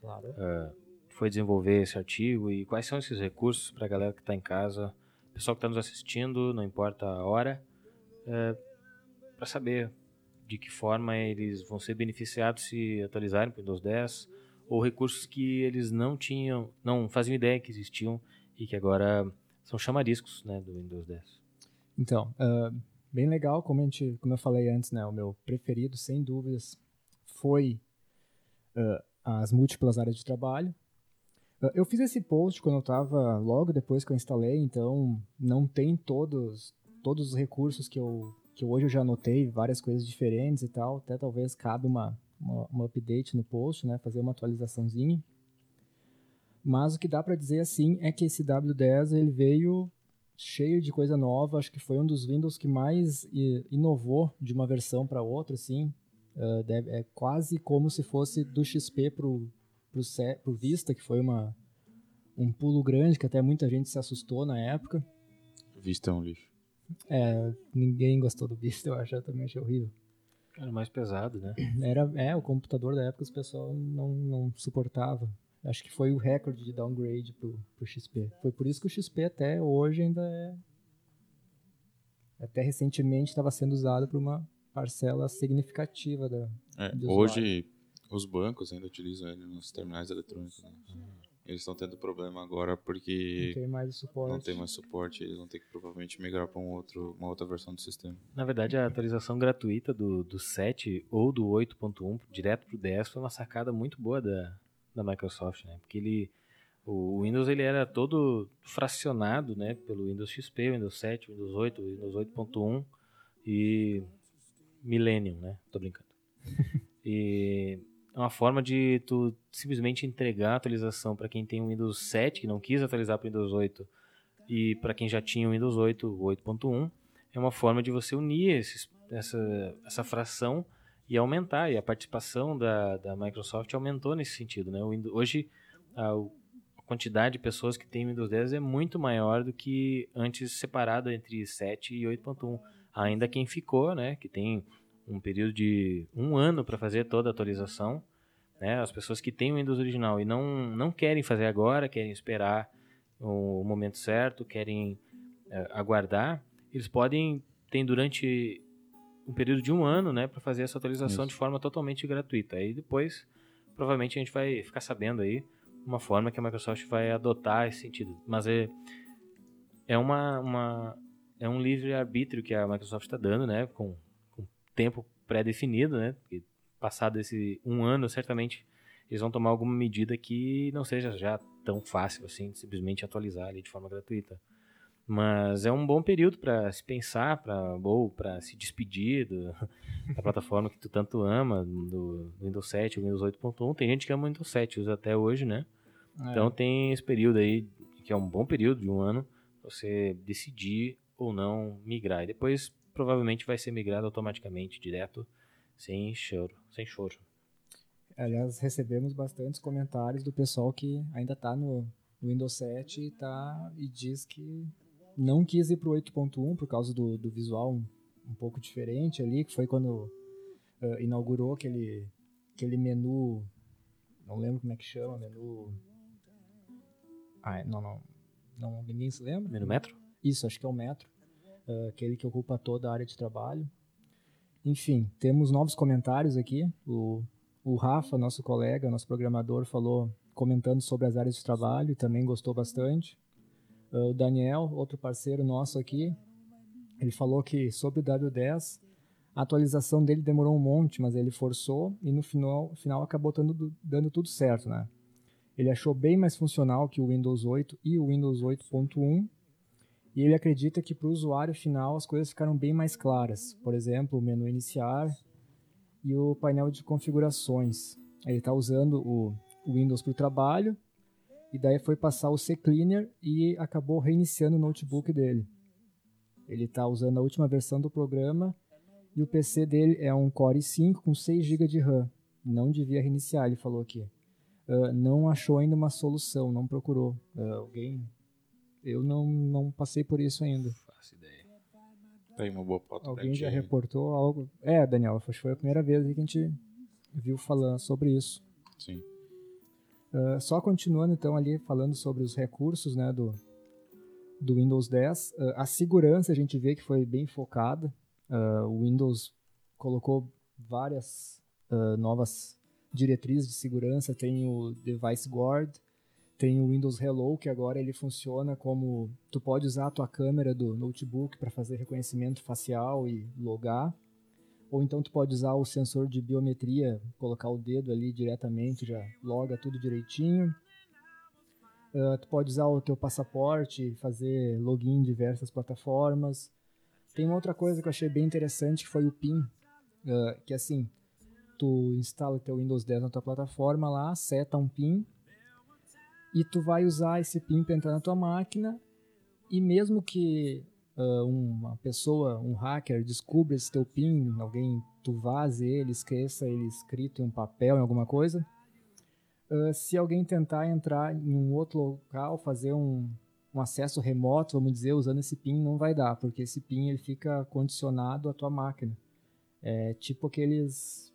claro. uh, foi desenvolver esse artigo e quais são esses recursos para a galera que está em casa, pessoal que está nos assistindo, não importa a hora, é, para saber de que forma eles vão ser beneficiados se atualizarem para o Windows 10 ou recursos que eles não tinham, não faziam ideia que existiam e que agora são chamariscos né, do Windows 10. Então, uh, bem legal, como, a gente, como eu falei antes, né, o meu preferido, sem dúvidas, foi uh, as múltiplas áreas de trabalho. Uh, eu fiz esse post quando eu estava logo depois que eu instalei, então não tem todos, todos os recursos que eu, que hoje eu já anotei, várias coisas diferentes e tal, até talvez cabe uma, uma, uma update no post, né, fazer uma atualizaçãozinha. Mas o que dá para dizer assim é que esse W10 ele veio cheio de coisa nova. Acho que foi um dos Windows que mais inovou de uma versão para outra, assim. Uh, deve, é quase como se fosse do XP pro, pro, pro Vista, que foi uma, um pulo grande, que até muita gente se assustou na época. Vista é um lixo. É, ninguém gostou do Vista, eu acho, eu também achei horrível. Era mais pesado, né? Era, é, o computador da época o pessoal não, não suportava. Acho que foi o recorde de downgrade pro, pro XP. Foi por isso que o XP até hoje ainda é. Até recentemente estava sendo usado por uma parcela significativa da. É, hoje os bancos ainda utilizam ele nos terminais eletrônicos. Né? Eles estão tendo problema agora porque não tem mais suporte. Não tem mais suporte, eles vão ter que provavelmente migrar para um outro, uma outra versão do sistema. Na verdade, a atualização gratuita do, do 7 ou do 8.1 direto para o 10 foi uma sacada muito boa da, da Microsoft, né? Porque ele o Windows ele era todo fracionado, né, pelo Windows XP, Windows 7, Windows 8, Windows 8.1 e Millennium, né? Tô brincando. e é uma forma de tu simplesmente entregar a atualização para quem tem o Windows 7 que não quis atualizar para o Windows 8 e para quem já tinha o Windows 8, 8.1, é uma forma de você unir esses, essa, essa fração e aumentar. E a participação da, da Microsoft aumentou nesse sentido. Né? Windows, hoje, a, a, quantidade de pessoas que tem Windows 10 é muito maior do que antes separado entre 7 e 8.1. Ainda quem ficou, né, que tem um período de um ano para fazer toda a atualização, né, as pessoas que têm o Windows original e não, não querem fazer agora, querem esperar o momento certo, querem é, aguardar, eles podem, tem durante um período de um ano, né, para fazer essa atualização Isso. de forma totalmente gratuita. Aí depois, provavelmente a gente vai ficar sabendo aí uma forma que a Microsoft vai adotar esse sentido. Mas é é uma, uma é um livre arbítrio que a Microsoft está dando, né, com, com tempo pré-definido, né, porque passado esse um ano certamente eles vão tomar alguma medida que não seja já tão fácil assim, simplesmente atualizar ali de forma gratuita. Mas é um bom período para se pensar, para ou para se despedir do, da plataforma que tu tanto ama, do, do Windows 7, o Windows 8.1. Tem gente que ama o Windows 7, usa até hoje, né? É. Então tem esse período aí, que é um bom período de um ano, você decidir ou não migrar. E depois provavelmente vai ser migrado automaticamente, direto, sem choro. Sem choro. Aliás, recebemos bastantes comentários do pessoal que ainda está no, no Windows 7 e, tá, e diz que não quis ir pro 8.1 por causa do, do visual um, um, pouco diferente ali, que foi quando uh, inaugurou aquele, aquele menu, não lembro como é que chama, menu... Ah, não, não, não, ninguém se lembra? Menu Metro? Isso, acho que é o Metro, uh, aquele que ocupa toda a área de trabalho. Enfim, temos novos comentários aqui, o, o Rafa, nosso colega, nosso programador, falou comentando sobre as áreas de trabalho e também gostou bastante. Uh, o Daniel, outro parceiro nosso aqui, Ele falou que sobre o W10, a atualização dele demorou um monte, mas ele forçou e no final, final acabou dando, dando tudo certo, né? Ele achou bem mais funcional que o Windows 8 e o Windows 8.1 e ele acredita que para o usuário final as coisas ficaram bem mais claras. Por exemplo, o menu iniciar e o painel de configurações. Ele está usando o Windows para o trabalho e daí foi passar o CCleaner e acabou reiniciando o notebook dele. Ele está usando a última versão do programa e o PC dele é um Core i5 com 6 GB de RAM. Não devia reiniciar, ele falou aqui. Uh, não achou ainda uma solução, não procurou. Uh, alguém? Eu não, não passei por isso ainda. Faço ideia. Aí uma boa foto. Alguém já reportou algo? É, Daniel, acho que foi a primeira vez que a gente viu falando sobre isso. Sim. Uh, só continuando então ali falando sobre os recursos né, do, do Windows 10, uh, a segurança a gente vê que foi bem focada. Uh, o Windows colocou várias novas diretrizes de segurança, tem o Device Guard, tem o Windows Hello, que agora ele funciona como tu pode usar a tua câmera do notebook para fazer reconhecimento facial e logar. Ou então tu pode usar o sensor de biometria, colocar o dedo ali diretamente, já loga tudo direitinho. Uh, tu pode usar o teu passaporte, fazer login em diversas plataformas. Tem uma outra coisa que eu achei bem interessante, que foi o PIN, uh, que assim, tu instala o teu Windows 10 na tua plataforma lá, seta um PIN, e tu vai usar esse PIN para entrar na tua máquina, e mesmo que uh, uma pessoa, um hacker, descubra esse teu PIN, alguém, tu vaze ele, esqueça ele escrito em um papel, em alguma coisa, uh, se alguém tentar entrar em um outro local, fazer um, um acesso remoto, vamos dizer, usando esse PIN, não vai dar, porque esse PIN ele fica condicionado à tua máquina. É tipo aqueles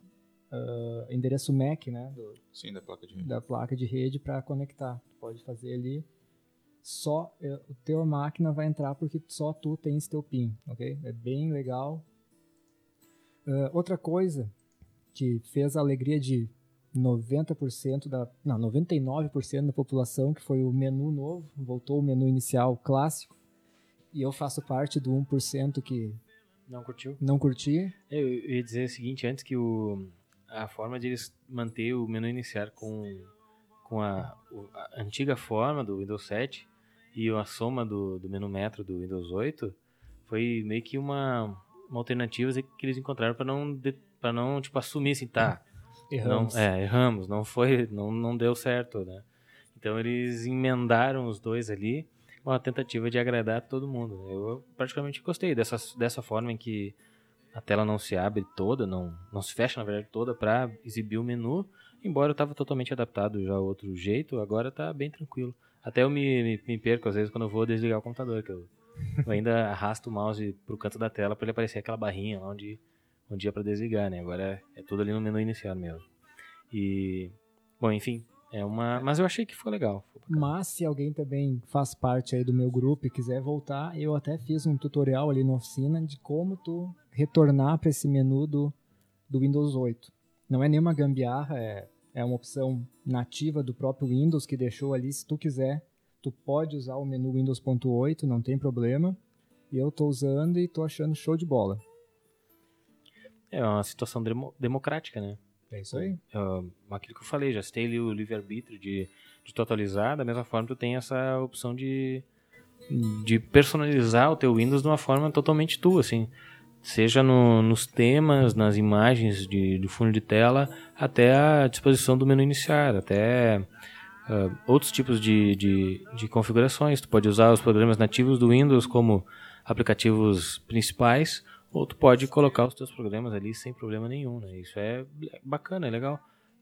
uh, endereço MAC, né? Do, Sim, da placa de rede. Da placa de rede para conectar. Tu pode fazer ali só é, o teu máquina vai entrar porque só tu tens teu PIN, ok? É bem legal. Uh, outra coisa que fez a alegria de 90% da, não, 99% da população, que foi o menu novo, voltou o menu inicial clássico, e eu faço parte do 1% que não curtiu. Não curti. Eu, ia dizer o seguinte, antes que o a forma de eles manter o menu inicial com com a, a antiga forma do Windows 7 e a soma do, do menu metro do Windows 8 foi meio que uma, uma alternativa que eles encontraram para não para não tipo assumir assim tá erramos. não, é erramos não foi não, não deu certo né? Então eles emendaram os dois ali uma tentativa de agradar todo mundo eu praticamente gostei dessa dessa forma em que a tela não se abre toda não não se fecha na verdade toda para exibir o menu embora eu estava totalmente adaptado já a outro jeito agora tá bem tranquilo até eu me, me, me, perco, às vezes, quando eu vou desligar o computador, que eu, eu ainda arrasto o mouse pro canto da tela para ele aparecer aquela barrinha lá onde, onde é para desligar, né? Agora é, é, tudo ali no menu inicial mesmo. E, bom, enfim, é uma... Mas eu achei que foi legal. Foi mas se alguém também faz parte aí do meu grupo e quiser voltar, eu até fiz um tutorial ali na oficina de como tu retornar para esse menu do, do Windows 8. Não é nenhuma gambiarra, é é uma opção nativa do próprio Windows que deixou ali. Se tu quiser, tu pode usar o menu Windows.8, não tem problema. E eu estou usando e estou achando show de bola. É uma situação demo democrática, né? É isso aí. É, aquilo que eu falei, já citei ali o livre-arbítrio de, de tu atualizar, da mesma forma tu tem essa opção de, de personalizar o teu Windows de uma forma totalmente tua, assim seja no, nos temas, nas imagens de, de fundo de tela, até a disposição do menu iniciar, até uh, outros tipos de, de, de, configurações. Tu pode usar os programas nativos do Windows como aplicativos principais, ou tu pode colocar os teus programas ali sem problema nenhum. Né? Isso é bacana, é legal.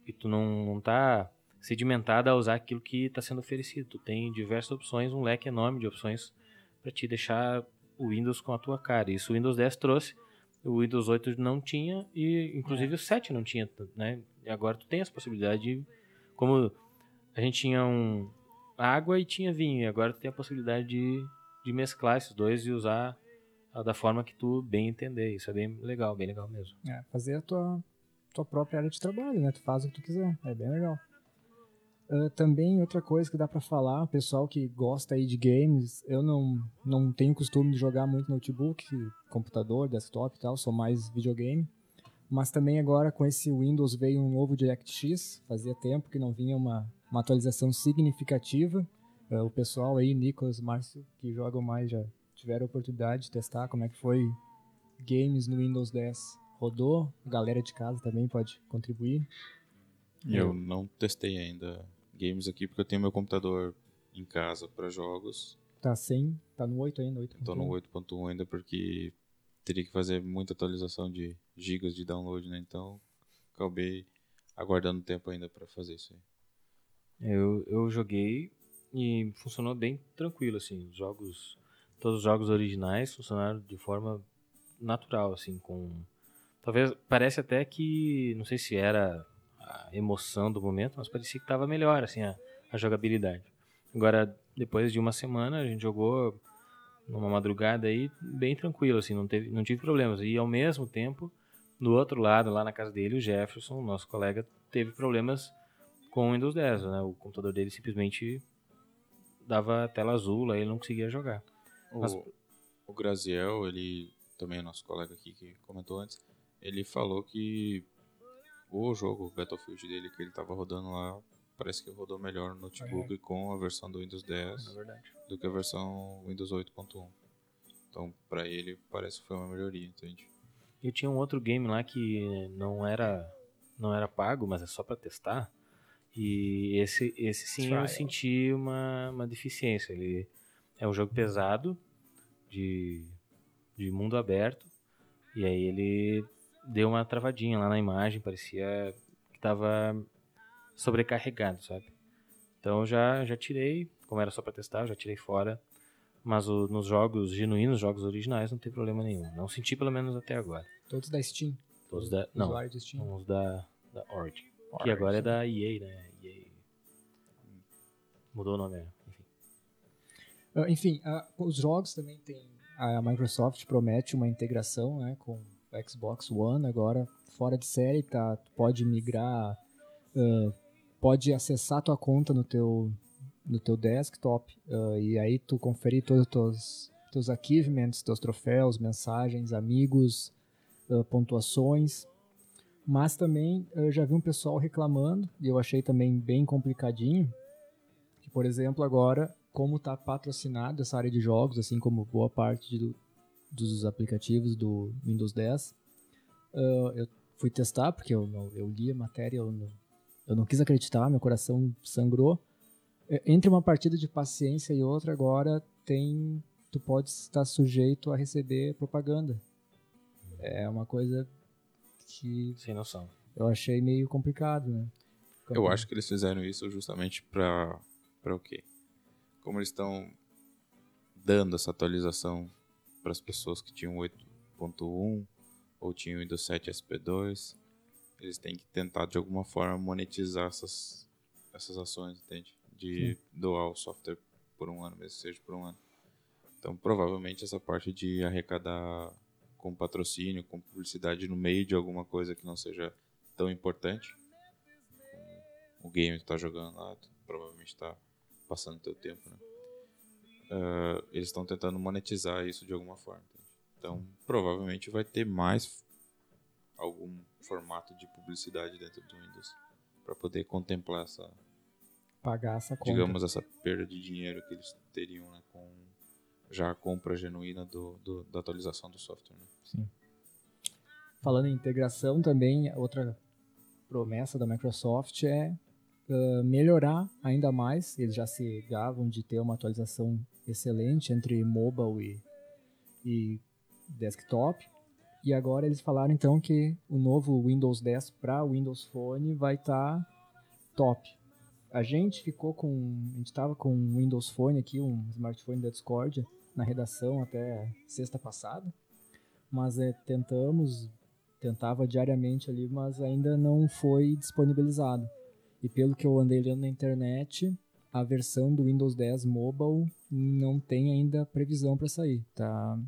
E tu não, não tá sedimentado a usar aquilo que está sendo oferecido. Tu tem diversas opções, um leque enorme de opções para te deixar o Windows com a tua cara. Isso o Windows 10 trouxe, o Windows 8 não tinha e inclusive é. o 7 não tinha, né? E agora tu tem essa possibilidade de como a gente tinha um água e tinha vinho, e agora tu tem a possibilidade de, de mesclar esses dois e usar da forma que tu bem entender. Isso é bem legal, bem legal mesmo. É, fazer a tua, tua própria área de trabalho, né? Tu faz o que tu quiser, é bem legal. Uh, também outra coisa que dá para falar, pessoal que gosta aí de games, eu não, não tenho costume de jogar muito notebook, computador, desktop e tal, sou mais videogame. Mas também agora com esse Windows veio um novo DirectX, fazia tempo que não vinha uma, uma atualização significativa. Uh, o pessoal aí, Nicolas, Márcio, que jogam mais já tiveram a oportunidade de testar como é que foi games no Windows 10. Rodou, a galera de casa também pode contribuir. Eu não testei ainda games aqui porque eu tenho meu computador em casa para jogos. Tá sem, tá no 8 ainda, 8.1. Tô no 8.1 ainda porque teria que fazer muita atualização de gigas de download, né? Então acabei aguardando tempo ainda para fazer isso aí. Eu, eu joguei e funcionou bem tranquilo, assim. Os jogos, todos os jogos originais funcionaram de forma natural, assim, com... Talvez, parece até que, não sei se era a emoção do momento, mas parecia que estava melhor assim a, a jogabilidade. Agora, depois de uma semana, a gente jogou numa madrugada aí bem tranquilo, assim, não, teve, não tive problemas. E ao mesmo tempo, do outro lado, lá na casa dele, o Jefferson, nosso colega, teve problemas com o Windows 10, né? O computador dele simplesmente dava tela azul, aí ele não conseguia jogar. O, o Graziel, ele também é nosso colega aqui que comentou antes, ele falou que o jogo, o Battlefield dele que ele tava rodando lá, parece que rodou melhor no notebook é. com a versão do Windows 10 é do que a versão Windows 8.1. Então, para ele, parece que foi uma melhoria, entende? Eu tinha um outro game lá que não era não era pago, mas é só para testar. E esse, esse sim Trial. eu senti uma, uma deficiência. Ele é um jogo pesado, de, de mundo aberto. E aí ele deu uma travadinha lá na imagem, parecia que tava sobrecarregado, sabe? Então já já tirei, como era só para testar, já tirei fora. Mas o, nos jogos genuínos, jogos originais, não tem problema nenhum. Não senti pelo menos até agora. Todos da Steam. Todos da não, uns da da Origin, Origin, que agora é da EA, né? EA. Mudou o nome, enfim. Uh, enfim, uh, os jogos também tem a Microsoft promete uma integração, né, com Xbox One agora fora de série, tá? Tu pode migrar, uh, pode acessar tua conta no teu no teu desktop uh, e aí tu conferir todos os teus, teus achievements, teus troféus, mensagens, amigos, uh, pontuações. Mas também eu já vi um pessoal reclamando e eu achei também bem complicadinho que, por exemplo, agora como está patrocinado essa área de jogos, assim como boa parte do, dos aplicativos do Windows 10. Uh, eu fui testar, porque eu, eu li a matéria, eu não, eu não quis acreditar, meu coração sangrou. É, entre uma partida de paciência e outra, agora tem. Tu pode estar sujeito a receber propaganda. É uma coisa que. Sem noção. Eu achei meio complicado, né? Eu acho que eles fizeram isso justamente para para o quê? Como eles estão dando essa atualização para as pessoas que tinham 8.1 ou tinham Windows 7 SP2. Eles têm que tentar de alguma forma monetizar essas, essas ações, entende? De Sim. doar o software por um ano, mesmo seja por um ano. Então, provavelmente, essa parte de arrecadar com patrocínio, com publicidade no meio de alguma coisa que não seja tão importante, o game que está jogando lá, provavelmente está passando teu tempo, né? uh, eles estão tentando monetizar isso de alguma forma. Entende? Então, provavelmente vai ter mais algum formato de publicidade dentro do Windows para poder contemplar essa pagar essa compra. digamos essa perda de dinheiro que eles teriam né, com já a compra genuína do, do, da atualização do software. Né? Sim. Falando em integração também, outra promessa da Microsoft é uh, melhorar ainda mais. Eles já se gavam de ter uma atualização excelente entre mobile e, e desktop. E agora eles falaram então que o novo Windows 10 para Windows Phone vai estar tá top. A gente ficou com. A gente estava com um Windows Phone aqui, um smartphone da Discord, na redação até sexta passada. Mas é, tentamos, tentava diariamente ali, mas ainda não foi disponibilizado. E pelo que eu andei lendo na internet, a versão do Windows 10 Mobile não tem ainda previsão para sair. Tá,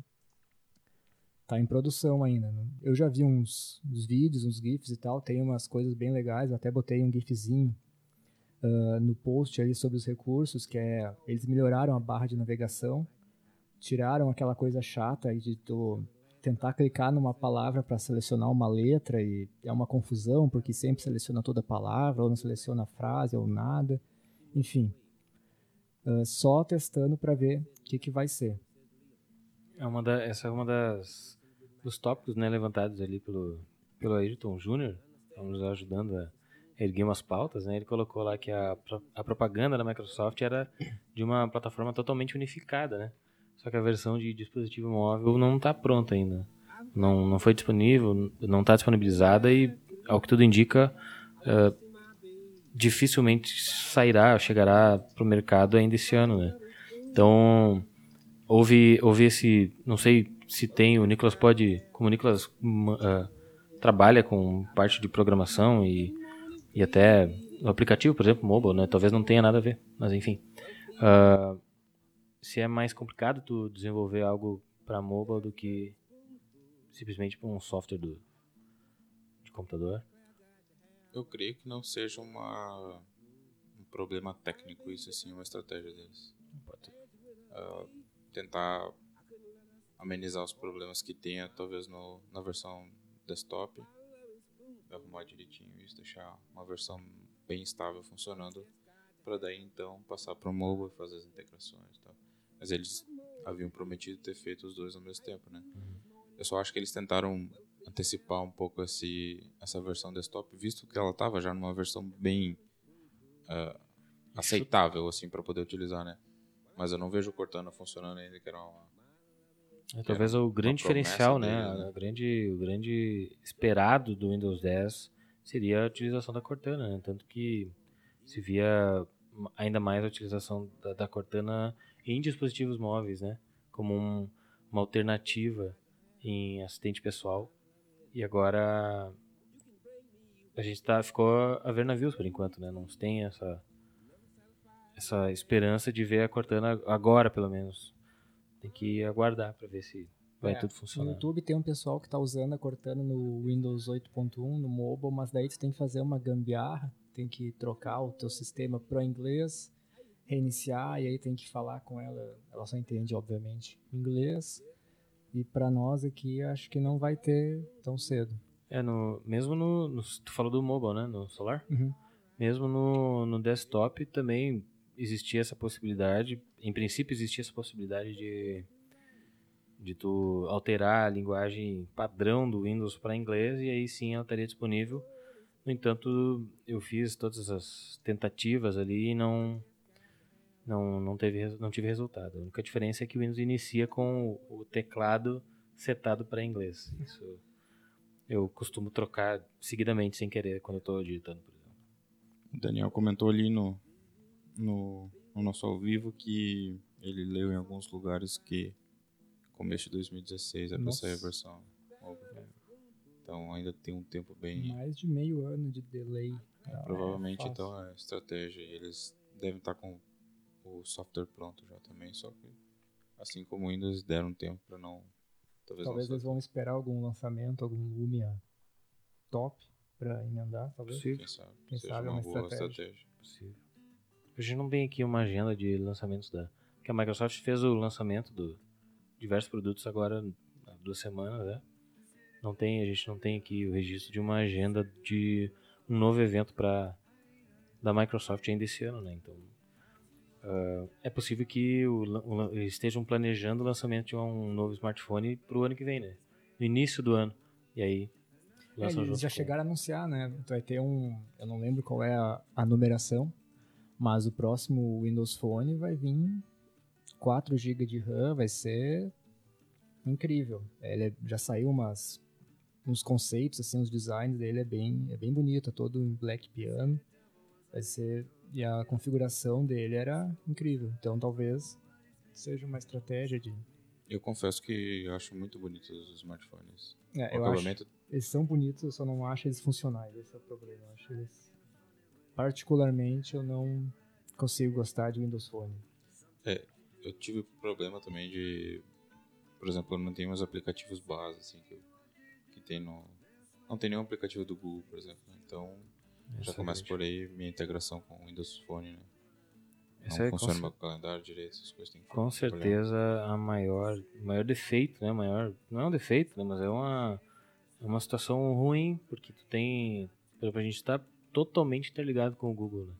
tá em produção ainda. Eu já vi uns, uns, vídeos, uns GIFs e tal, tem umas coisas bem legais. Eu até botei um GIFzinho uh, no post ali sobre os recursos, que é eles melhoraram a barra de navegação, tiraram aquela coisa chata de tu tentar clicar numa palavra para selecionar uma letra e é uma confusão porque sempre seleciona toda a palavra ou não seleciona a frase ou nada, enfim, uh, só testando para ver o que, que vai ser. É uma da, essa é uma das dos tópicos né, levantados ali pelo pelo Ayrton Júnior, nos ajudando a erguer umas pautas, né? Ele colocou lá que a, a propaganda da Microsoft era de uma plataforma totalmente unificada, né? Só que a versão de dispositivo móvel não está pronta ainda. Não, não foi disponível, não está disponibilizada e, ao que tudo indica, uh, dificilmente sairá, chegará para o mercado ainda esse ano, né? Então, houve, houve esse, não sei se tem, o Nicolas pode, como o Nicolas uh, trabalha com parte de programação e e até o aplicativo, por exemplo, mobile, né? Talvez não tenha nada a ver, mas enfim. Uh, se é mais complicado tu desenvolver algo para mobile do que simplesmente para um software do, de computador? Eu creio que não seja uma, um problema técnico isso, assim, uma estratégia deles. Pode. Uh, tentar amenizar os problemas que tenha, talvez no, na versão desktop arrumar direitinho isso, deixar uma versão bem estável funcionando, para daí então passar para o mobile e fazer as integrações. Tá? Mas eles haviam prometido ter feito os dois ao mesmo tempo, né? Eu só acho que eles tentaram antecipar um pouco esse, essa versão desktop, visto que ela estava já numa versão bem uh, aceitável assim para poder utilizar, né? Mas eu não vejo o Cortana funcionando ainda, que era uma é, talvez o grande diferencial, né, né? O grande, o grande esperado do Windows 10 seria a utilização da Cortana, né? tanto que se via ainda mais a utilização da, da Cortana em dispositivos móveis, né, como um, uma alternativa em assistente pessoal. E agora a gente tá, ficou a ver navios por enquanto, né? Não tem essa essa esperança de ver a Cortana agora, pelo menos. Tem que aguardar para ver se vai é, tudo funcionar. No YouTube tem um pessoal que está usando a Cortana no Windows 8.1, no mobile, mas daí tu tem que fazer uma gambiarra, tem que trocar o teu sistema para inglês, reiniciar e aí tem que falar com ela, ela só entende obviamente inglês. E para nós aqui acho que não vai ter tão cedo. É, no, mesmo no, no Tu falou do mobile, né? No celular? Uhum. Mesmo no, no desktop também existia essa possibilidade, em princípio existia essa possibilidade de de tu alterar a linguagem padrão do Windows para inglês e aí sim ela estaria disponível. No entanto, eu fiz todas as tentativas ali e não não não teve não tive resultado. A única diferença é que o Windows inicia com o, teclado setado para inglês. Isso eu costumo trocar seguidamente sem querer quando eu estou digitando, por exemplo. O Daniel comentou ali no no, no nosso ao vivo que ele leu em alguns lugares que começo de 2016 é para sair a versão Então ainda tem um tempo bem. Mais de meio ano de delay. É, provavelmente é então é estratégia. Eles devem estar com o software pronto já também, só que assim como ainda eles deram tempo para não. Talvez, talvez não eles vão esperar algum lançamento, algum Lumia top para emendar, talvez. Possível. Quem sabe, Quem sabe é uma, uma boa estratégia. estratégia. Possível. A gente não tem aqui uma agenda de lançamentos da. Que a Microsoft fez o lançamento de diversos produtos agora há duas semanas, né? Não tem, a gente não tem aqui o registro de uma agenda de um novo evento para da Microsoft ainda esse ano, né? Então uh, é possível que o, o, estejam planejando o lançamento de um novo smartphone para o ano que vem, né? No início do ano. E aí é, eles já com... chegaram a anunciar, né? Vai ter um, eu não lembro qual é a, a numeração, mas o próximo Windows Phone vai vir 4 GB de RAM, vai ser incrível. Ele já saiu umas uns conceitos assim, os designs dele é bem é bem bonito, é todo em black piano. Vai ser e a configuração dele era incrível. Então talvez seja uma estratégia de eu confesso que eu acho muito bonitos os smartphones. É, eu acabamento... acho, eles são bonitos, eu só não acho eles funcionais. Esse é o problema. Eu acho eles particularmente eu não consigo gostar de Windows Phone. É, eu tive problema também de, por exemplo, eu não tenho os aplicativos base assim que, que tem no, não tem nenhum aplicativo do Google, por exemplo. Então Já começa por aí minha integração com o Windows Phone, né? Não é funciona meu calendário direito, essas coisas tem que com certeza a maior, maior defeito, né? Maior, não é um defeito, né? Mas é uma, é uma situação ruim, porque tu tem, a gente está totalmente interligado com o Google, né?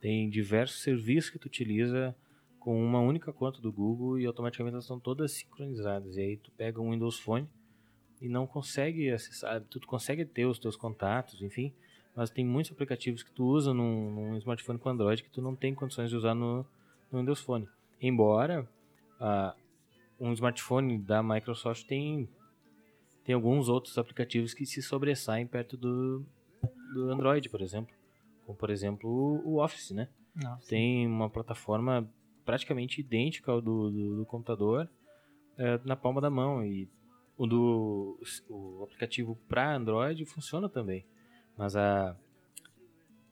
Tem diversos serviços que tu utiliza com uma única conta do Google e automaticamente elas estão todas sincronizadas. E aí tu pega um Windows Phone e não consegue acessar, tu consegue ter os teus contatos, enfim, mas tem muitos aplicativos que tu usa num, num smartphone com Android que tu não tem condições de usar no, no Windows Phone. Embora uh, um smartphone da Microsoft tem, tem alguns outros aplicativos que se sobressaem perto do, do Android, por exemplo. Como, por exemplo, o Office, né? Nossa. Tem uma plataforma praticamente idêntica ao do, do, do computador é, na palma da mão. E o, do, o aplicativo para Android funciona também. Mas a,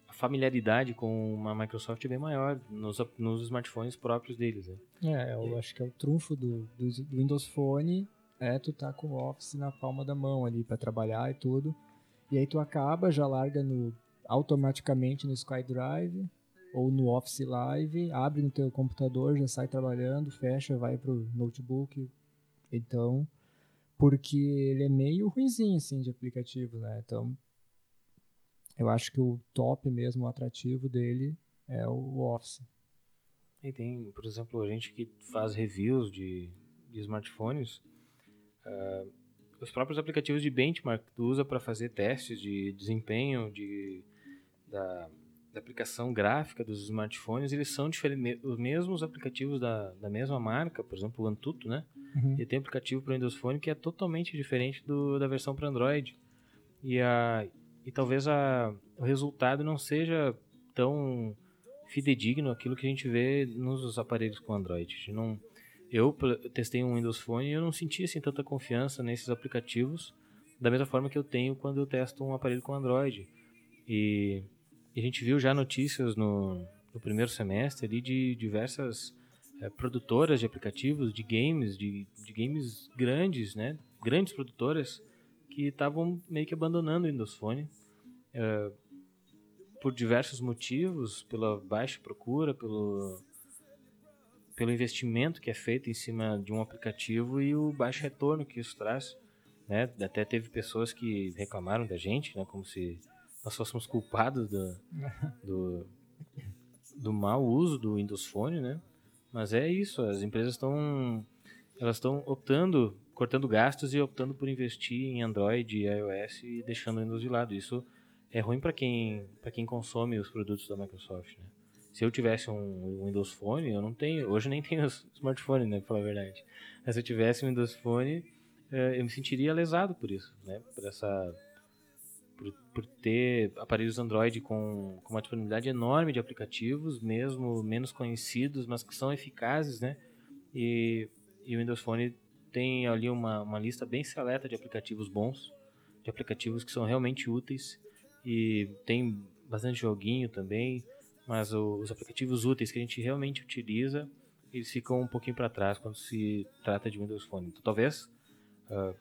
a, familiaridade com uma Microsoft é bem maior nos, nos smartphones próprios deles. Né? É, eu acho que é o trunfo do, do, do Windows Phone é tu tá com o Office na palma da mão ali para trabalhar e tudo. E aí tu acaba, já larga no automaticamente no SkyDrive ou no Office Live, abre no teu computador, já sai trabalhando, fecha, vai pro notebook. Então, porque ele é meio ruimzinho assim de aplicativo, né? Então, eu acho que o top mesmo, o atrativo dele é o Office. E tem, por exemplo, a gente que faz reviews de, de smartphones, uh, os próprios aplicativos de benchmark que tu usa para fazer testes de desempenho de, da, da, aplicação gráfica dos smartphones, eles são diferentes, os mesmos aplicativos da, da mesma marca, por exemplo, o Antutu, né? Uhum. E tem aplicativo para Windows Phone que é totalmente diferente do, da versão para Android. E, a, e talvez a, o resultado não seja tão fidedigno aquilo que a gente vê nos aparelhos com Android. Não, eu testei um Windows Phone e eu não senti assim tanta confiança nesses aplicativos da mesma forma que eu tenho quando eu testo um aparelho com Android. E, e a gente viu já notícias no, no primeiro semestre ali de diversas é, produtoras de aplicativos, de games, de, de games grandes, né? Grandes produtoras que estavam meio que abandonando o Windows Phone é, por diversos motivos, pela baixa procura, pelo pelo investimento que é feito em cima de um aplicativo e o baixo retorno que isso traz. Né? Até teve pessoas que reclamaram da gente, né? como se nós fôssemos culpados do, do, do mau uso do Windows Phone, né? Mas é isso, as empresas estão elas estão optando, cortando gastos e optando por investir em Android e iOS e deixando o Windows de lado. Isso é ruim para quem, quem consome os produtos da Microsoft, né? se eu tivesse um Windows Phone, eu não tenho, hoje nem tenho smartphone, né, pra falar a verdade. Mas se eu tivesse um Windows Phone, eu me sentiria lesado por isso, né, por essa por, por ter aparelhos Android com, com uma disponibilidade enorme de aplicativos, mesmo menos conhecidos, mas que são eficazes, né? E, e o Windows Phone tem ali uma, uma lista bem seleta de aplicativos bons, de aplicativos que são realmente úteis e tem bastante joguinho também, mas o, os aplicativos úteis que a gente realmente utiliza, eles ficam um pouquinho para trás quando se trata de Windows Phone. Então, talvez, uh,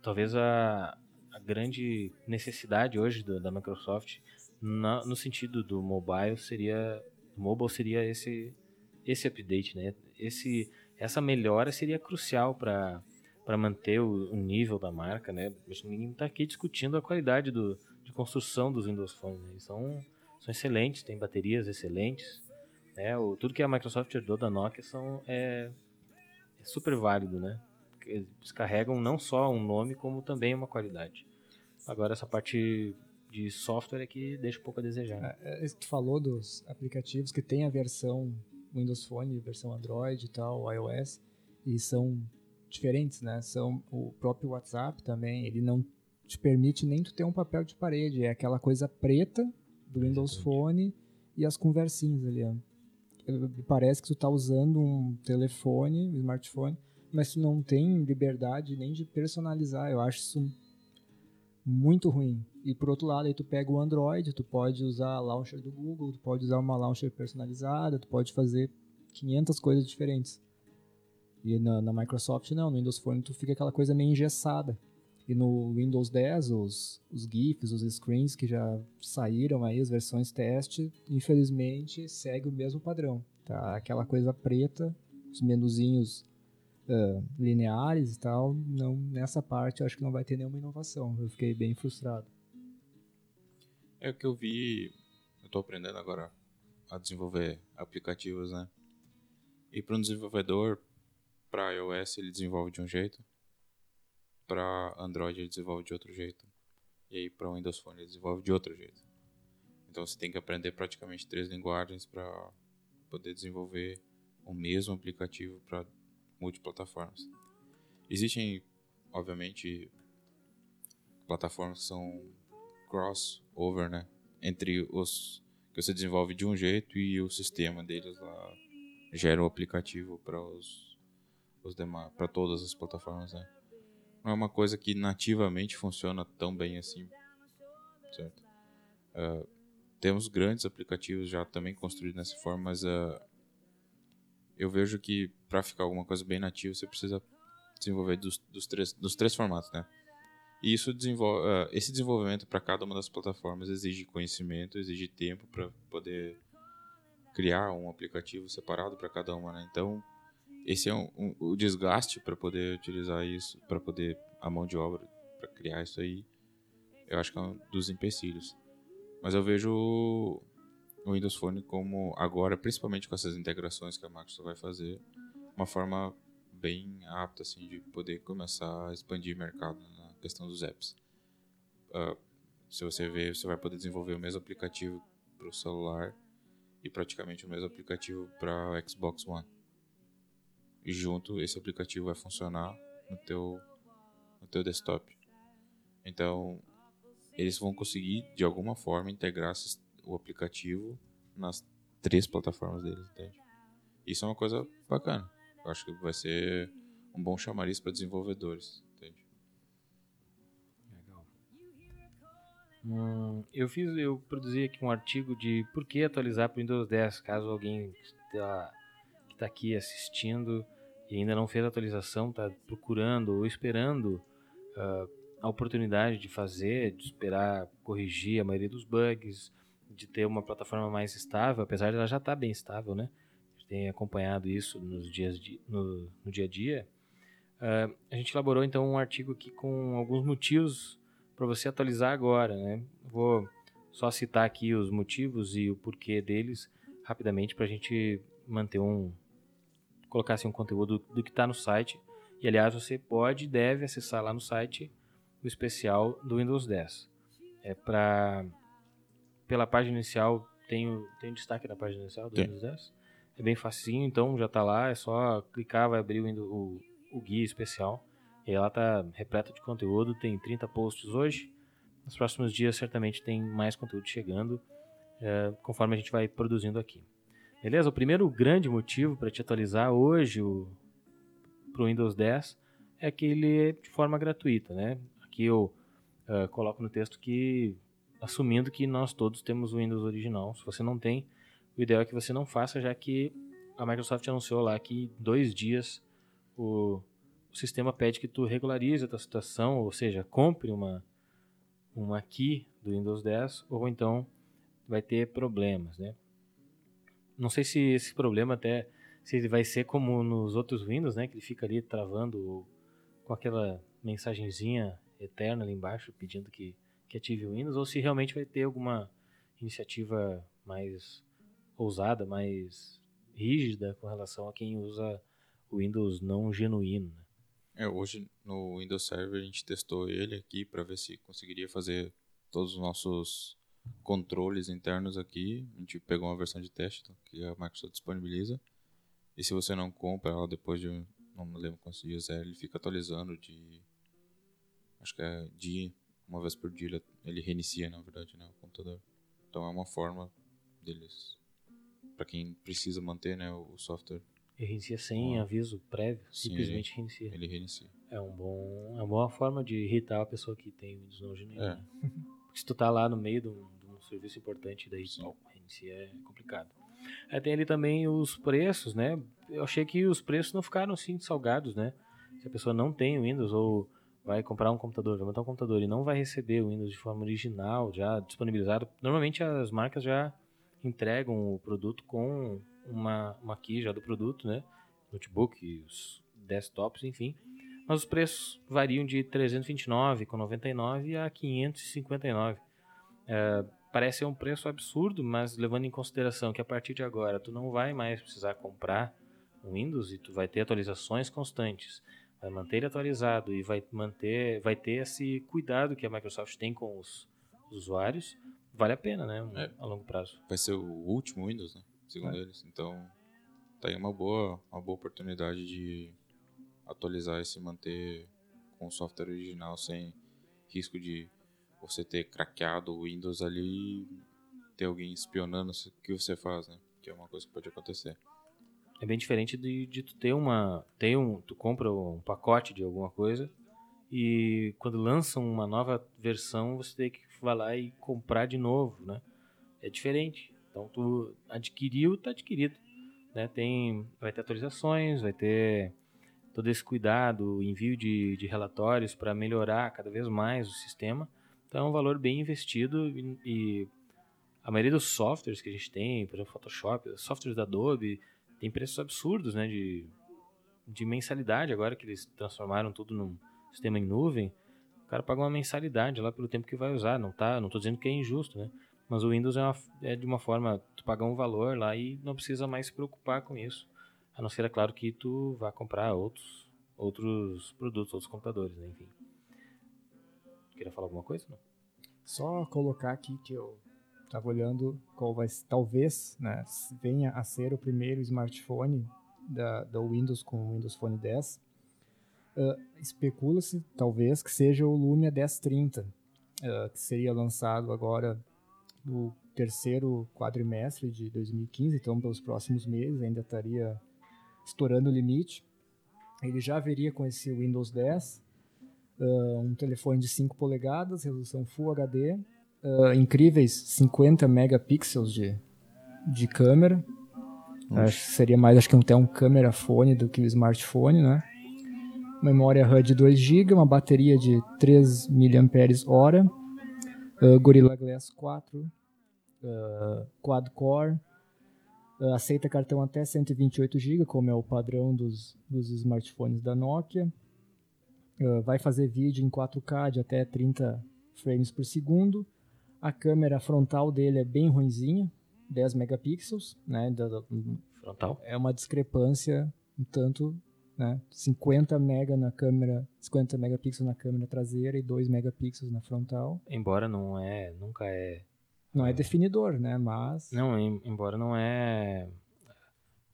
talvez a, a, grande necessidade hoje do, da Microsoft na, no sentido do mobile seria, mobile seria esse esse update, né? Esse essa melhora seria crucial para para manter o, o, nível da marca, né? Ninguém está aqui discutindo a qualidade do, de construção dos Windows Phone. Né? São são excelentes, tem baterias excelentes. Né? O, tudo que a Microsoft herdou da Nokia são, é, é super válido, né? Eles carregam não só um nome, como também uma qualidade. Agora, essa parte de software é que deixa um pouco a desejar. É, é, tu falou dos aplicativos que tem a versão Windows Phone, versão Android e tal, iOS, e são diferentes, né? São o próprio WhatsApp também, ele não te permite nem tu ter um papel de parede, é aquela coisa preta do Windows Phone e as conversinhas ali. Parece que tu tá usando um telefone, um smartphone, mas tu não tem liberdade nem de personalizar. Eu acho isso muito ruim. E por outro lado, aí tu pega o Android, tu pode usar a launcher do Google, tu pode usar uma launcher personalizada, tu pode fazer 500 coisas diferentes. E na, na Microsoft não, no Windows Phone tu fica aquela coisa meio engessada. E no Windows 10, os, os GIFs, os screens que já saíram aí, as versões teste, infelizmente segue o mesmo padrão. Tá? Aquela coisa preta, os menuzinhos uh, lineares e tal, não, nessa parte eu acho que não vai ter nenhuma inovação. Eu fiquei bem frustrado. É o que eu vi, eu estou aprendendo agora a desenvolver aplicativos, né? E para um desenvolvedor, para iOS ele desenvolve de um jeito, para Android ele desenvolve de outro jeito, e aí para Windows Phone ele desenvolve de outro jeito. Então você tem que aprender praticamente três linguagens para poder desenvolver o mesmo aplicativo para multiplataformas. Existem, obviamente, plataformas que são crossover, né? Entre os que você desenvolve de um jeito e o sistema deles lá gera o aplicativo para os, os demais, para todas as plataformas, né? Não é uma coisa que nativamente funciona tão bem assim, certo? Uh, temos grandes aplicativos já também construídos dessa forma, mas uh, eu vejo que para ficar alguma coisa bem nativa você precisa desenvolver dos, dos, três, dos três formatos, né? E isso desenvolve, uh, esse desenvolvimento para cada uma das plataformas exige conhecimento, exige tempo para poder criar um aplicativo separado para cada uma, né? Então, esse é um, um, o desgaste para poder utilizar isso, para poder a mão de obra para criar isso aí, eu acho que é um dos empecilhos. Mas eu vejo o Windows Phone como agora, principalmente com essas integrações que a Microsoft vai fazer, uma forma bem apta assim de poder começar a expandir mercado na questão dos apps. Uh, se você ver, você vai poder desenvolver o mesmo aplicativo para o celular e praticamente o mesmo aplicativo para Xbox One. E junto esse aplicativo vai funcionar no teu no teu desktop. Então, eles vão conseguir de alguma forma integrar o aplicativo nas três plataformas deles, entende? Isso é uma coisa bacana. Eu acho que vai ser um bom chamariz para desenvolvedores, Hum, eu fiz, eu produzi aqui um artigo de por que atualizar para o Windows 10, caso alguém que está aqui assistindo e ainda não fez a atualização, está procurando ou esperando uh, a oportunidade de fazer, de esperar corrigir a maioria dos bugs, de ter uma plataforma mais estável, apesar de ela já estar tá bem estável, né? Tem acompanhado isso nos dias de, no, no dia a dia. Uh, a gente elaborou então um artigo aqui com alguns motivos para você atualizar agora, né? Vou só citar aqui os motivos e o porquê deles rapidamente para a gente manter um colocar assim, um conteúdo do, do que está no site. E aliás, você pode e deve acessar lá no site o especial do Windows 10. É para pela página inicial tem o, tem o destaque na página inicial do tem. Windows 10. É bem facinho, então já está lá, é só clicar, vai abrir o, o guia especial. E ela está repleta de conteúdo, tem 30 posts hoje. Nos próximos dias certamente tem mais conteúdo chegando, é, conforme a gente vai produzindo aqui. Beleza? O primeiro grande motivo para te atualizar hoje para o Windows 10 é que ele é de forma gratuita, né? Aqui eu uh, coloco no texto que, assumindo que nós todos temos o Windows original. Se você não tem, o ideal é que você não faça, já que a Microsoft anunciou lá que dois dias o sistema pede que tu regularize a tua situação, ou seja, compre uma, uma key do Windows 10, ou então vai ter problemas, né? Não sei se esse problema até se ele vai ser como nos outros Windows, né, que ele fica ali travando com aquela mensagenzinha eterna ali embaixo pedindo que, que ative o Windows, ou se realmente vai ter alguma iniciativa mais ousada, mais rígida com relação a quem usa o Windows não genuíno. Né? É, hoje no Windows Server a gente testou ele aqui para ver se conseguiria fazer todos os nossos controles internos aqui. A gente pegou uma versão de teste então, que a Microsoft disponibiliza. E se você não compra ela depois de, não lembro quantos dias é, ele fica atualizando de, acho que é dia, uma vez por dia ele reinicia, na verdade, né, o computador. Então é uma forma deles, para quem precisa manter, né, o software. Ele reinicia sem aviso prévio, Sim, simplesmente ele, reinicia. Ele reinicia. É um bom, é uma boa forma de irritar a pessoa que tem Windows não genuíno. É. Porque se tu tá lá no meio de um, serviço importante, daí Sim. reiniciar é complicado. Aí tem ali também os preços, né? Eu achei que os preços não ficaram assim salgados, né? Se a pessoa não tem Windows ou vai comprar um computador, vai montar um computador e não vai receber o Windows de forma original, já disponibilizado, normalmente as marcas já entregam o produto com uma, uma key já do produto, né? Notebook, os desktops, enfim. Mas os preços variam de 329,99 a 559. É, parece um preço absurdo, mas levando em consideração que a partir de agora tu não vai mais precisar comprar um Windows e tu vai ter atualizações constantes, vai manter ele atualizado e vai manter, vai ter esse cuidado que a Microsoft tem com os, os usuários, vale a pena, né, é. a longo prazo. Vai ser o último Windows, né, segundo é. eles. Então, tá aí uma boa, uma boa oportunidade de atualizar e se manter com o software original sem risco de você ter craqueado o Windows ali e ter alguém espionando o que você faz, né? Que é uma coisa que pode acontecer. É bem diferente de, de tu ter uma. Ter um, tu compra um pacote de alguma coisa e quando lançam uma nova versão você tem que vai lá e comprar de novo, né? É diferente. Então tu adquiriu, tá adquirido. Né? Tem, vai ter atualizações, vai ter todo esse cuidado, envio de, de relatórios para melhorar cada vez mais o sistema. Então é um valor bem investido e, e, a maioria dos softwares que a gente tem, por exemplo, Photoshop, softwares da Adobe, tem preços absurdos, né, de, de mensalidade agora que eles transformaram tudo num sistema em nuvem. O cara paga uma mensalidade lá pelo tempo que vai usar, não tá, não tô dizendo que é injusto, né? Mas o Windows é, uma, é de uma forma, tu pagar um valor lá e não precisa mais se preocupar com isso. A não ser, é claro, que tu vá comprar outros, outros produtos, outros computadores, né? enfim. Queria falar alguma coisa? Não? Só colocar aqui que eu estava olhando qual vai talvez né, venha a ser o primeiro smartphone da, da Windows com o Windows Phone 10. Uh, Especula-se talvez que seja o Lumia 1030, uh, que seria lançado agora no terceiro quadrimestre de 2015, então pelos próximos meses ainda estaria estourando o limite. Ele já viria com esse Windows 10, uh, um telefone de 5 polegadas, resolução Full HD, uh, incríveis 50 megapixels de, de câmera. Acho que seria mais acho que até um câmera fone do que o smartphone, né? Memória RAM de 2 GB, uma bateria de 3 mAh, uh, Gorilla Glass 4, uh, quad core, Uh, aceita cartão até 128 GB, como é o padrão dos, dos smartphones da Nokia. Uh, vai fazer vídeo em 4K de até 30 frames por segundo. A câmera frontal dele é bem ruinzinha, 10 megapixels, né? Da, da, frontal. É uma discrepância um tanto, né? 50 mega na câmera, 50 megapixels na câmera traseira e 2 megapixels na frontal. Embora não é, nunca é não é definidor, né? Mas. Não, embora não é.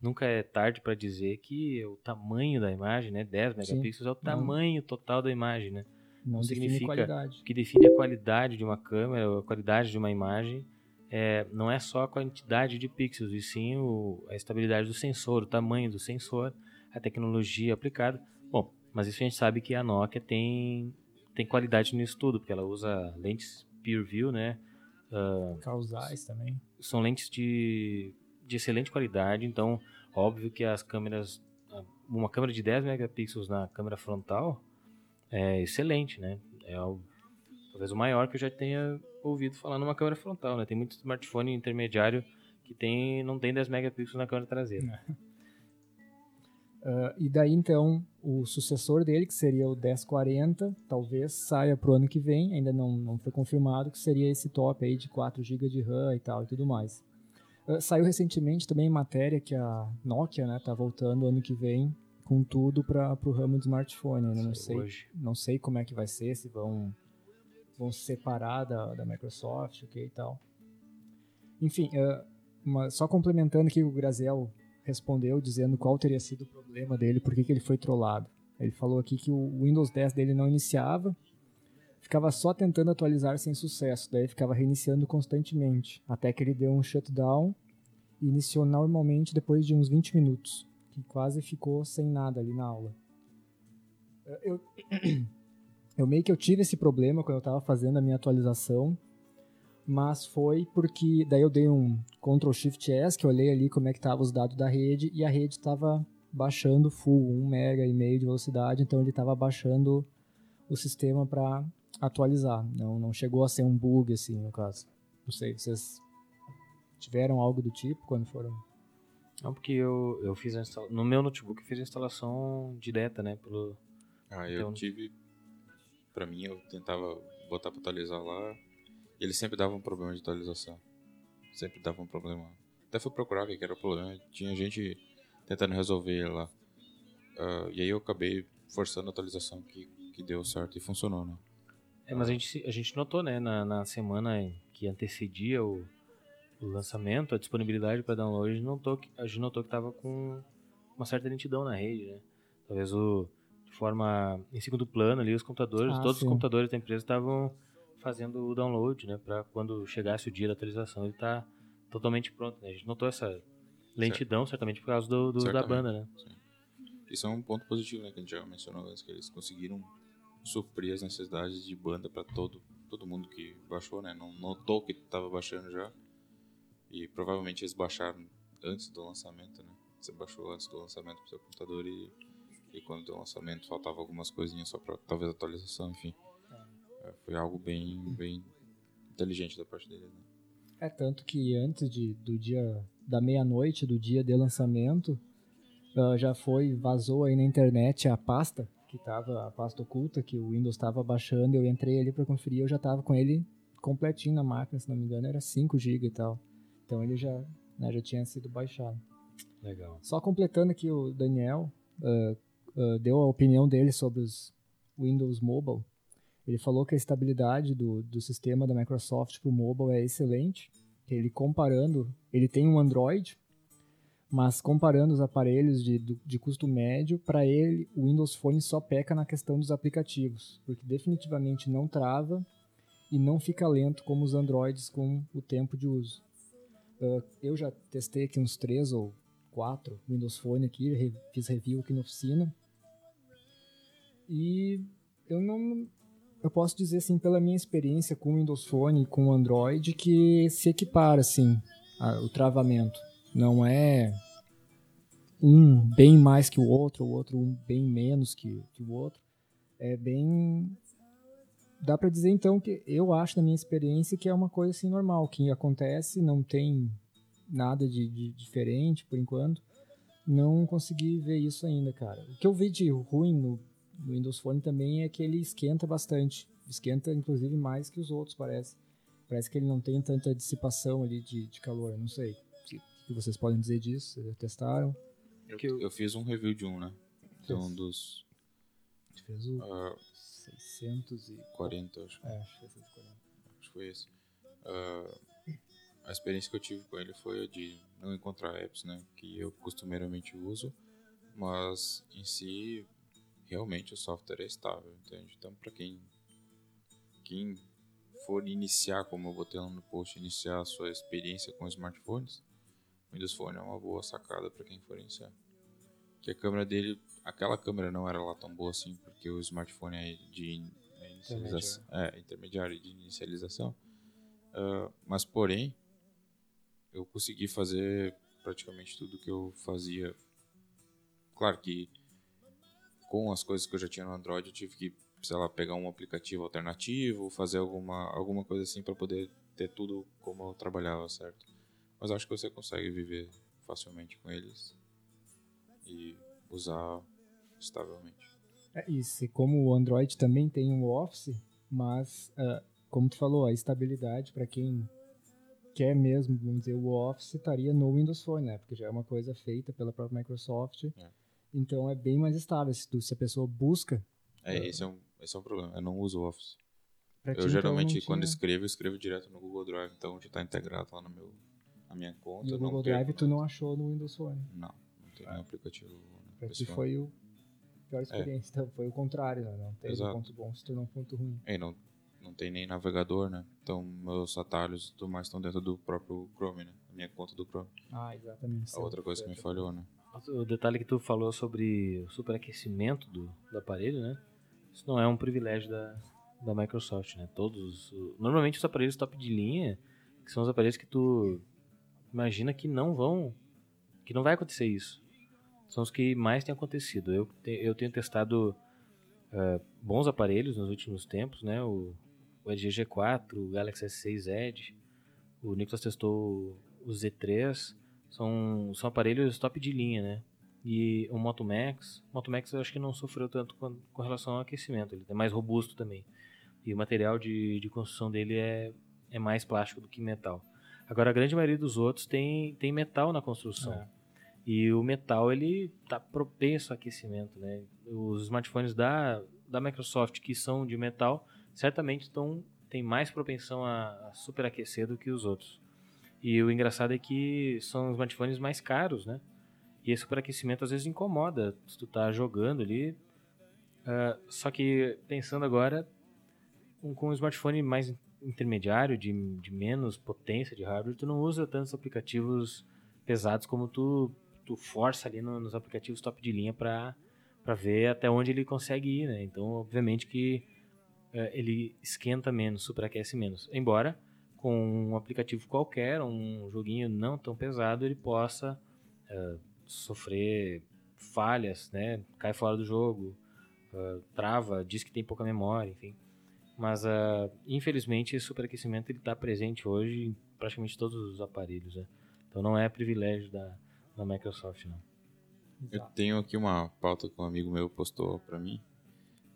Nunca é tarde para dizer que o tamanho da imagem, né? 10 megapixels Sim. é o tamanho não. total da imagem, né? Não, não significa qualidade. que define a qualidade de uma câmera, a qualidade de uma imagem. É, não é só a quantidade de pixels, e sim o, a estabilidade do sensor, o tamanho do sensor, a tecnologia aplicada. Bom, mas isso a gente sabe que a Nokia tem, tem qualidade nisso tudo, porque ela usa lentes Peer View, né? Uh, Causais também. São lentes de, de excelente qualidade, então óbvio que as câmeras, uma câmera de 10 megapixels na câmera frontal é excelente, né? É o, talvez o maior que eu já tenha ouvido falar numa câmera frontal, né? Tem muito smartphone intermediário que tem, não tem 10 megapixels na câmera traseira. Uh, e daí então o sucessor dele, que seria o 1040, talvez saia pro ano que vem, ainda não, não foi confirmado, que seria esse top aí de 4 GB de RAM e tal e tudo mais. Uh, saiu recentemente também matéria que a Nokia né, tá voltando ano que vem com tudo para o ramo de smartphone. Né? Não, sei, hoje. não sei como é que vai ser, se vão, vão se separar da, da Microsoft, ok e tal. Enfim, uh, uma, só complementando aqui o Grazel respondeu dizendo qual teria sido o problema dele, por que, ele foi trollado. Ele falou aqui que o Windows 10 dele não iniciava, ficava só tentando atualizar sem sucesso, daí ficava reiniciando constantemente, até que ele deu um shutdown e iniciou normalmente depois de uns 20 minutos, que quase ficou sem nada ali na aula. Eu, eu meio que eu tive esse problema quando eu estava fazendo a minha atualização, mas foi porque daí eu dei um Ctrl Shift S, que eu olhei ali como é que estavam os dados da rede e a rede estava baixando full, 1 mega e meio de velocidade, então ele estava baixando o sistema para atualizar. Não, não chegou a ser um bug assim, no caso. Não sei, vocês tiveram algo do tipo quando foram? Não, porque eu, eu fiz a instalação. No meu notebook eu fiz a instalação direta, né? Pelo, ah, eu então... tive. Pra mim, eu tentava botar pra atualizar lá. E ele sempre dava um problema de atualização. Sempre dava um problema. Até fui procurar o que era o problema. Tinha gente tentando resolver lá. Uh, e aí eu acabei forçando a atualização que, que deu certo e funcionou, né? É, mas a gente, a gente notou, né, na, na semana que antecedia o, o lançamento, a disponibilidade para download, a gente notou que a gente notou que estava com uma certa lentidão na rede, né? Talvez o de forma em segundo plano ali os computadores, ah, todos sim. os computadores da empresa estavam fazendo o download, né, para quando chegasse o dia da atualização ele tá totalmente pronto, né? A gente notou essa lentidão certo. certamente por causa do, do da banda, né? Sim. Isso é um ponto positivo, né, que a gente já mencionou antes, que eles conseguiram suprir as necessidades de banda para todo todo mundo que baixou, né? Não notou que estava baixando já. E provavelmente eles baixaram antes do lançamento, né? Você baixou antes do lançamento pro seu computador e, e quando deu o lançamento faltava algumas coisinhas só para talvez atualização, enfim. É. Foi algo bem, bem inteligente da parte deles, né? É tanto que antes de, do dia da meia-noite do dia de lançamento, uh, já foi vazou aí na internet a pasta que tava a pasta oculta que o Windows estava baixando, eu entrei ali para conferir, eu já tava com ele completinho na máquina, se não me engano, era 5 GB e tal. Então ele já, né, já tinha sido baixado. Legal. Só completando aqui o Daniel uh, uh, deu a opinião dele sobre os Windows Mobile. Ele falou que a estabilidade do, do sistema da Microsoft para o mobile é excelente. Ele comparando, ele tem um Android mas comparando os aparelhos de, de custo médio, para ele o Windows Phone só peca na questão dos aplicativos, porque definitivamente não trava e não fica lento como os Androids com o tempo de uso. Uh, eu já testei aqui uns três ou quatro Windows Phone aqui, fiz review aqui na oficina e eu não eu posso dizer assim pela minha experiência com o Windows Phone e com o Android que se equipara assim a, o travamento não é um bem mais que o outro, o outro um bem menos que, que o outro. É bem. Dá para dizer então que eu acho, na minha experiência, que é uma coisa assim normal, que acontece, não tem nada de, de diferente por enquanto. Não consegui ver isso ainda, cara. O que eu vi de ruim no, no Windows Phone também é que ele esquenta bastante. Esquenta, inclusive, mais que os outros, parece. Parece que ele não tem tanta dissipação ali de, de calor, não sei. O que vocês podem dizer disso? Vocês testaram? Eu, eu, eu, fiz um review de um, né? De um dos. Gente fez o uh, 640, acho. É, acho que 640. Acho que foi esse. Uh, a experiência que eu tive com ele foi a de não encontrar apps, né? Que eu costumeiramente uso, mas em si, realmente o software é estável, entende? Então, para quem, quem for iniciar, como eu botei lá no post, iniciar a sua experiência com smartphones, Windows Phone é uma boa sacada para quem for iniciar. Que a câmera dele, aquela câmera não era lá tão boa assim, porque o smartphone é de é inicialização, é, intermediário de inicialização. Uh, mas porém, eu consegui fazer praticamente tudo que eu fazia. Claro que com as coisas que eu já tinha no Android, eu tive que, sei lá, pegar um aplicativo alternativo, fazer alguma, alguma coisa assim para poder ter tudo como eu trabalhava, certo? Mas acho que você consegue viver facilmente com eles e usar estavelmente. É isso, como o Android também tem um Office, mas uh, como tu falou, a estabilidade para quem quer mesmo, vamos dizer, o Office estaria no Windows Phone, né? Porque já é uma coisa feita pela própria Microsoft. É. Então é bem mais estável. Se, tu, se a pessoa busca. É, esse é, um, esse é um problema. Eu não uso o Office. eu ti, geralmente, então, quando escrevo, escrevo direto no Google Drive, então já está integrado lá no meu a minha conta. E o Google Drive tu não achou no Windows Phone? Não, não tem nenhum aplicativo. Pra ti foi o pior é. experiência, é. então foi o contrário, né? Não teve ponto bom, se tornou um ponto ruim. É, não, não tem nem navegador, né? Então meus atalhos e tudo mais estão dentro do próprio Chrome, né? A minha conta do Chrome. Ah, exatamente. A outra coisa que me falhou, né? O detalhe que tu falou sobre o superaquecimento do, do aparelho, né? Isso não é um privilégio da, da Microsoft, né? Todos, normalmente os aparelhos top de linha, que são os aparelhos que tu imagina que não vão, que não vai acontecer isso. São os que mais têm acontecido. Eu, te, eu tenho testado uh, bons aparelhos nos últimos tempos, né? O, o LG G4, o Galaxy S6 Edge, o Nicolas testou o Z3, são, são aparelhos top de linha, né? E o Moto Max, o Moto Max eu acho que não sofreu tanto com, com relação ao aquecimento, ele é mais robusto também. E o material de, de construção dele é, é mais plástico do que metal. Agora a grande maioria dos outros tem, tem metal na construção. É. E o metal ele tá propenso ao aquecimento, né? Os smartphones da, da Microsoft que são de metal certamente estão tem mais propensão a, a superaquecer do que os outros. E o engraçado é que são os smartphones mais caros, né? E esse superaquecimento às vezes incomoda se tu tá jogando ali. Uh, só que pensando agora, um, com um smartphone mais intermediário, de, de menos potência de hardware, tu não usa tantos aplicativos pesados como tu, tu força ali no, nos aplicativos top de linha para ver até onde ele consegue ir, né? Então, obviamente que uh, ele esquenta menos, superaquece menos. Embora com um aplicativo qualquer, um joguinho não tão pesado, ele possa uh, sofrer falhas, né? Cai fora do jogo, uh, trava, diz que tem pouca memória, enfim. Mas uh, infelizmente esse superaquecimento ele está presente hoje em praticamente todos os aparelhos, né? Então não é privilégio da, da Microsoft, não. Eu tenho aqui uma pauta que um amigo meu postou para mim.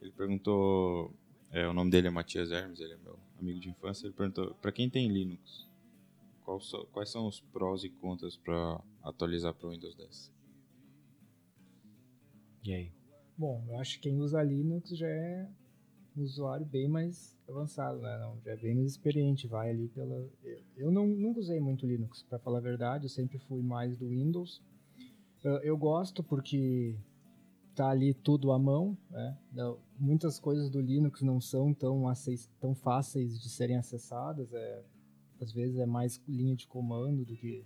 Ele perguntou, é, o nome dele é Matias Hermes, ele é meu amigo de infância. Ele perguntou, para quem tem Linux, quais são os prós e contras para atualizar para o Windows 10? E aí? Bom, eu acho que quem usa Linux já é um usuário bem mais avançado, né? Não, já é bem mais experiente, vai ali pela... Eu, eu não, nunca usei muito Linux, para falar a verdade, eu sempre fui mais do Windows. Eu, eu gosto porque tá ali tudo à mão, né? Muitas coisas do Linux não são tão, tão fáceis de serem acessadas, é, às vezes é mais linha de comando do que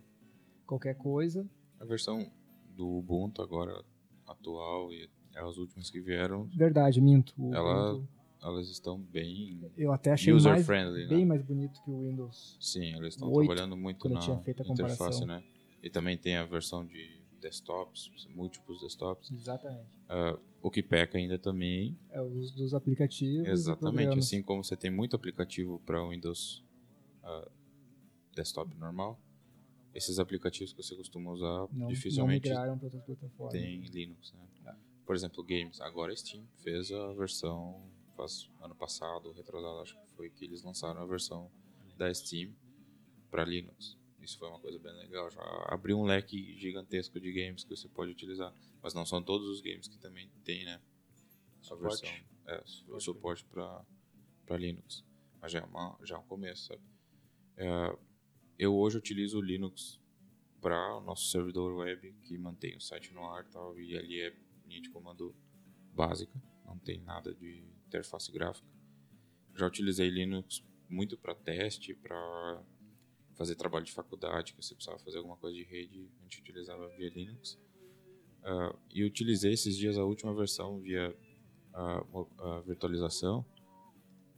qualquer coisa. A versão do Ubuntu agora atual e as últimas que vieram. Verdade, minto. Ela Ubuntu elas estão bem eu até achei user mais, friendly, bem né? mais bonito que o Windows. Sim, eles estão trabalhando muito na interface, né? E também tem a versão de desktops, múltiplos desktops. Exatamente. Uh, o que peca ainda também é o uso dos aplicativos. Exatamente, assim como você tem muito aplicativo para Windows uh, desktop normal, esses aplicativos que você costuma usar não, dificilmente não migraram para outras plataformas. Tem Linux, né? É. Por exemplo, games. Agora Steam fez a versão faz ano passado, retrasado, acho que foi que eles lançaram a versão da Steam para Linux. Isso foi uma coisa bem legal. Já abriu um leque gigantesco de games que você pode utilizar. Mas não são todos os games que também tem, né? A versão, é, o suporte para Linux. Mas já é, uma, já é um começo, sabe? É, eu hoje utilizo o Linux para o nosso servidor web que mantém o site no ar tal, e ali é linha de comando básica, não tem nada de interface gráfica. Já utilizei Linux muito para teste, para fazer trabalho de faculdade, que você precisava fazer alguma coisa de rede, a gente utilizava via Linux. Uh, e utilizei esses dias a última versão via a, a virtualização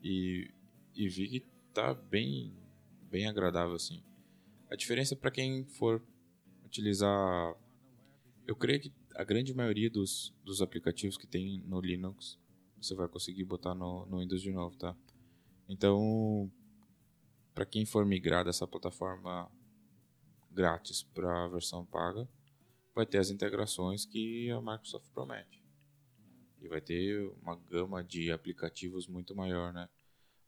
e, e, vi que tá bem, bem agradável assim. A diferença para quem for utilizar, eu creio que a grande maioria dos, dos aplicativos que tem no Linux você vai conseguir botar no, no Windows de novo, tá? Então, para quem for migrar dessa plataforma grátis para a versão paga, vai ter as integrações que a Microsoft promete. E vai ter uma gama de aplicativos muito maior, né?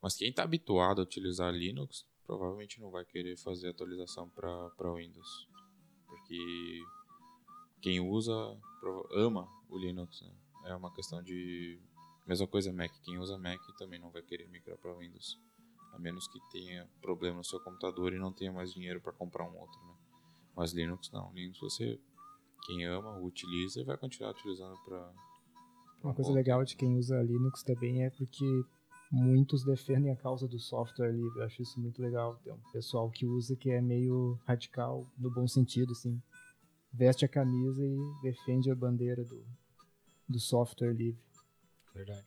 Mas quem está habituado a utilizar Linux, provavelmente não vai querer fazer atualização para Windows. Porque quem usa, ama o Linux, né? É uma questão de Mesma coisa Mac, quem usa Mac também não vai querer migrar para Windows, a menos que tenha problema no seu computador e não tenha mais dinheiro para comprar um outro, né? Mas Linux não, Linux você quem ama, utiliza e vai continuar utilizando para Uma coisa legal de quem usa Linux também é porque muitos defendem a causa do software livre. Eu acho isso muito legal. Tem um pessoal que usa que é meio radical, no bom sentido, assim. Veste a camisa e defende a bandeira do, do software livre. Verdade.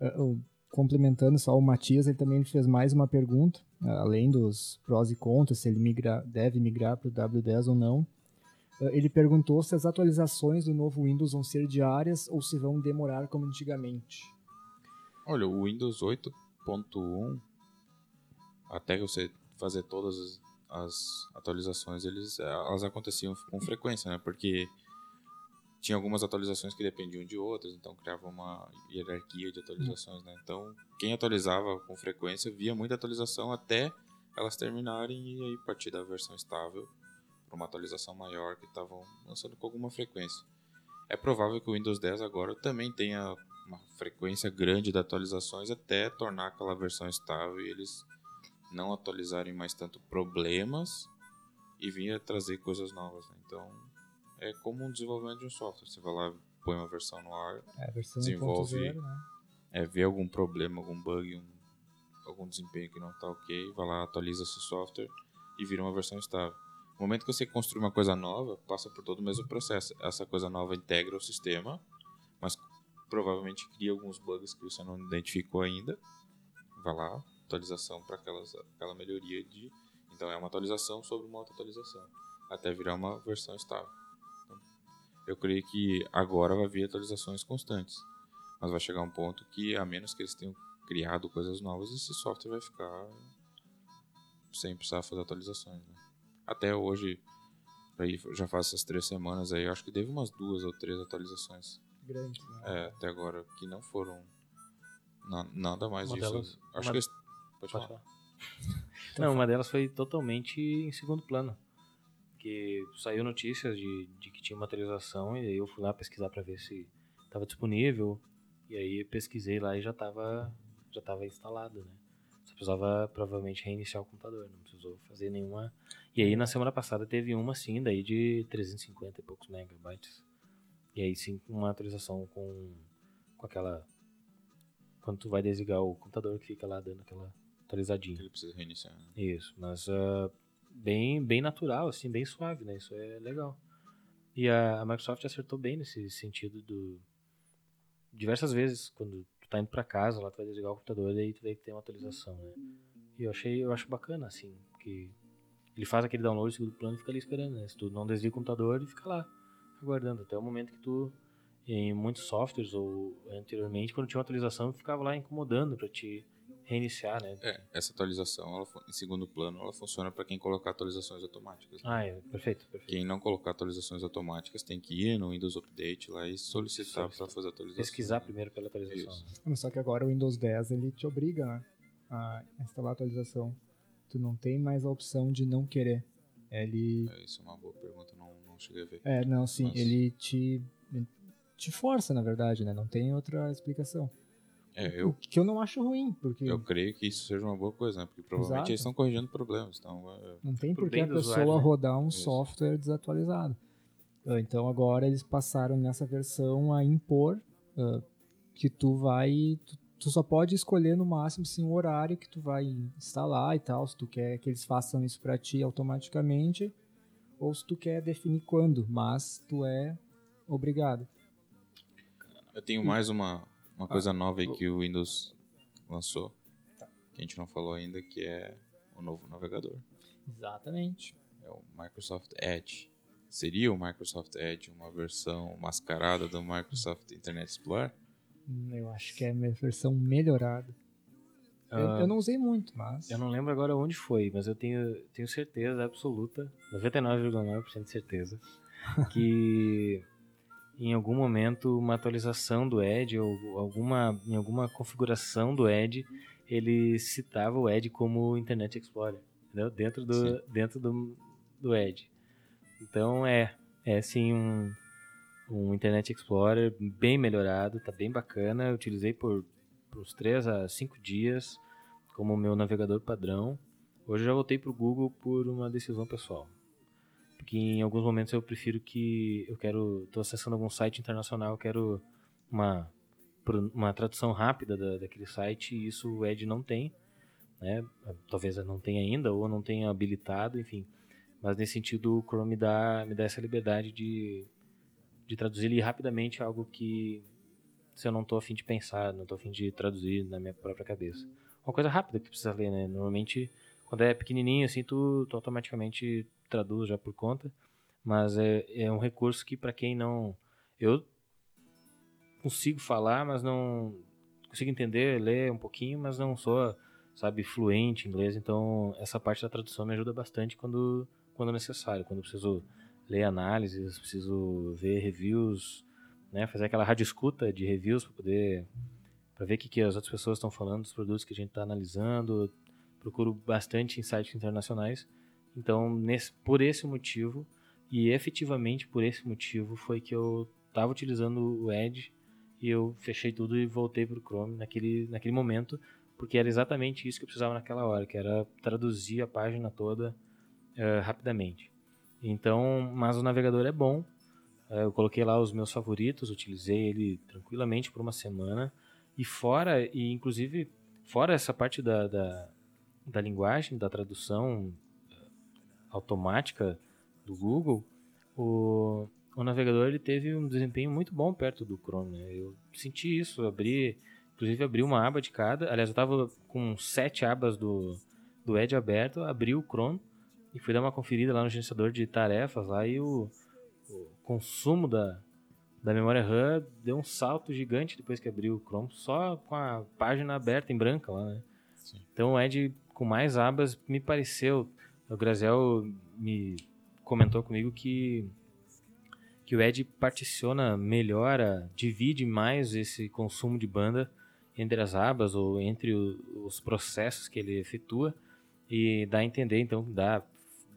Uh, complementando só o Matias, ele também fez mais uma pergunta, uh, além dos prós e contras, se ele migra, deve migrar para o W10 ou não. ele perguntou se as atualizações do novo Windows vão ser diárias ou se vão demorar como antigamente. Olha, o Windows 8.1, até você fazer todas as, as atualizações, eles, elas aconteciam com frequência, né? Porque tinha algumas atualizações que dependiam de outras, então criava uma hierarquia de atualizações, né? Então, quem atualizava com frequência via muita atualização até elas terminarem e aí partir da versão estável para uma atualização maior que estavam lançando com alguma frequência. É provável que o Windows 10 agora também tenha uma frequência grande de atualizações até tornar aquela versão estável e eles não atualizarem mais tanto problemas e vir trazer coisas novas. Né? Então é como um desenvolvimento de um software. Você vai lá, põe uma versão no ar, é, versão desenvolve, 0, né? é, vê algum problema, algum bug, um, algum desempenho que não está ok, vai lá, atualiza esse software e vira uma versão estável. No momento que você construi uma coisa nova, passa por todo o mesmo processo. Essa coisa nova integra o sistema, mas provavelmente cria alguns bugs que você não identificou ainda. Vai lá, atualização para aquela melhoria de. Então é uma atualização sobre uma outra atualização, até virar uma versão estável. Eu creio que agora vai vir atualizações constantes, mas vai chegar um ponto que, a menos que eles tenham criado coisas novas, esse software vai ficar sem precisar fazer atualizações. Né? até hoje, aí já faz essas três semanas aí, eu acho que teve umas duas ou três atualizações. Grandes, né? É, até agora, que não foram na, nada mais Uma disso. delas- acho uma- que. eles- Pode, Pode falar. falar. Não, uma delas foi totalmente em segundo plano. Que saiu notícias de, de que tinha uma atualização e aí eu fui lá pesquisar para ver se estava disponível. E aí pesquisei lá e já estava já tava instalado, né? Só precisava provavelmente reiniciar o computador, não precisou fazer nenhuma. E aí na semana passada teve uma sim, daí de 350 e poucos megabytes. E aí sim, uma atualização com, com aquela. Quando tu vai desligar o computador que fica lá dando aquela atualizadinha. Ele precisa reiniciar. né? Isso, mas ah, bem, bem natural, assim, bem suave, né? Isso é legal. E a, a Microsoft acertou bem nesse sentido do. Diversas vezes, quando tu tá indo pra casa, lá tu vai desligar o computador, daí tu vai ter uma atualização, né? E eu achei, eu acho bacana, assim, que ele faz aquele download do segundo plano e fica ali esperando, né? Se tu não desliga o computador, ele fica lá, aguardando, até o momento que tu. Em muitos softwares, ou anteriormente, quando tinha uma atualização, ficava lá incomodando pra te reiniciar, né? É, essa atualização, ela, em segundo plano, ela funciona para quem colocar atualizações automáticas. né? Ah, é, perfeito, perfeito. Quem não colocar atualizações automáticas tem que ir no Windows Update lá e solicitar para fazer atualização. pesquisar primeiro pela atualização. Isso. Mas Só que agora o Windows 10 ele te obriga né, a instalar a atualização. Tu não tem mais a opção de não querer. Ele. É, isso é uma boa pergunta, não, não cheguei a ver. É, não, sim, Nossa. ele te. te força, na verdade, né? Não tem outra explicação. É, O eu, que eu não acho ruim, porque eu creio que isso seja uma boa coisa, né? Porque provavelmente Exato. eles estão corrigindo problemas. Então, é, não tem por que a pessoa usuário, né? rodar um Isso. software desatualizado. Ah, Então agora eles passaram nessa versão a impor ah, que tu vai. Tu, tu só pode escolher no máximo sim, o horário que tu vai instalar e tal, se tu quer que eles façam isso para ti automaticamente, ou se tu quer definir quando, mas tu é obrigado. eu tenho mais uma, uma coisa nova aí que o Windows lançou, que a gente não falou ainda, que é o novo navegador. Exatamente. É o Microsoft Edge. Seria o Microsoft Edge uma versão mascarada do Microsoft Internet Explorer? Eu acho que é a versão melhorada. Eu, Ah, eu não usei muito, mas. Eu não lembro agora onde foi, mas eu tenho, tenho certeza absoluta, 99,9% de certeza, que em algum momento uma atualização do Edge ou alguma, em alguma configuração do Edge, ele citava o Edge como Internet Explorer, entendeu? Dentro do, Sim. dentro do, do Edge. Então é, é sim um, um Internet Explorer bem melhorado, tá bem bacana. Eu utilizei por, por uns 3 a 5 dias como meu navegador padrão. Hoje eu já voltei para o Google por uma decisão pessoal. Porque em alguns momentos eu prefiro que eu quero, estou acessando algum site internacional, eu quero uma uma tradução rápida da, daquele site e isso o Edge não tem, né? Talvez não tenha ainda ou não tenha habilitado, enfim. Mas nesse sentido o Chrome me dá me dá essa liberdade de de traduzir ele rapidamente algo que se eu não estou afim de pensar, não estou afim de traduzir na minha própria cabeça. Uma coisa rápida que precisa ler, né? Normalmente, quando é pequenininho, assim, tu, tu automaticamente traduz já por conta. mas é, é um recurso que para quem não eu consigo falar, mas não consigo entender, ler um pouquinho, mas não sou, sabe, fluente em inglês, então essa parte da tradução me ajuda bastante quando quando necessário, quando eu preciso ler análises, preciso ver reviews, né, fazer aquela rádio escuta de reviews para poder para ver o que, que as outras pessoas estão falando dos produtos que a gente está analisando. Procuro bastante em sites internacionais. Então, nesse, por esse motivo, e efetivamente por esse motivo, foi que eu estava utilizando o Edge e eu fechei tudo e voltei para o Chrome naquele, naquele momento, porque era exatamente isso que eu precisava naquela hora, que era traduzir a página toda uh, rapidamente. Então, mas o navegador é bom. Uh, eu coloquei lá os meus favoritos, utilizei ele tranquilamente por uma semana. E fora, e inclusive, fora essa parte da, da, da linguagem, da tradução eh, automática do Google, o, o navegador ele teve um desempenho muito bom perto do Chrome. Né? Eu senti isso, abri, inclusive abri uma aba de cada. Aliás, eu estava com sete abas do, do Edge aberto, abri o Chrome e fui dar uma conferida lá no gerenciador de tarefas lá e o, o consumo da, da memória RAM deu um salto gigante depois que abriu o Chrome, só com a página aberta em branca lá, né? Sim. Então o Edge com mais abas me pareceu, o Grazel me comentou comigo que que o Edge particiona melhor, divide mais esse consumo de banda entre as abas ou entre o, os processos que ele efetua e dá a entender então dá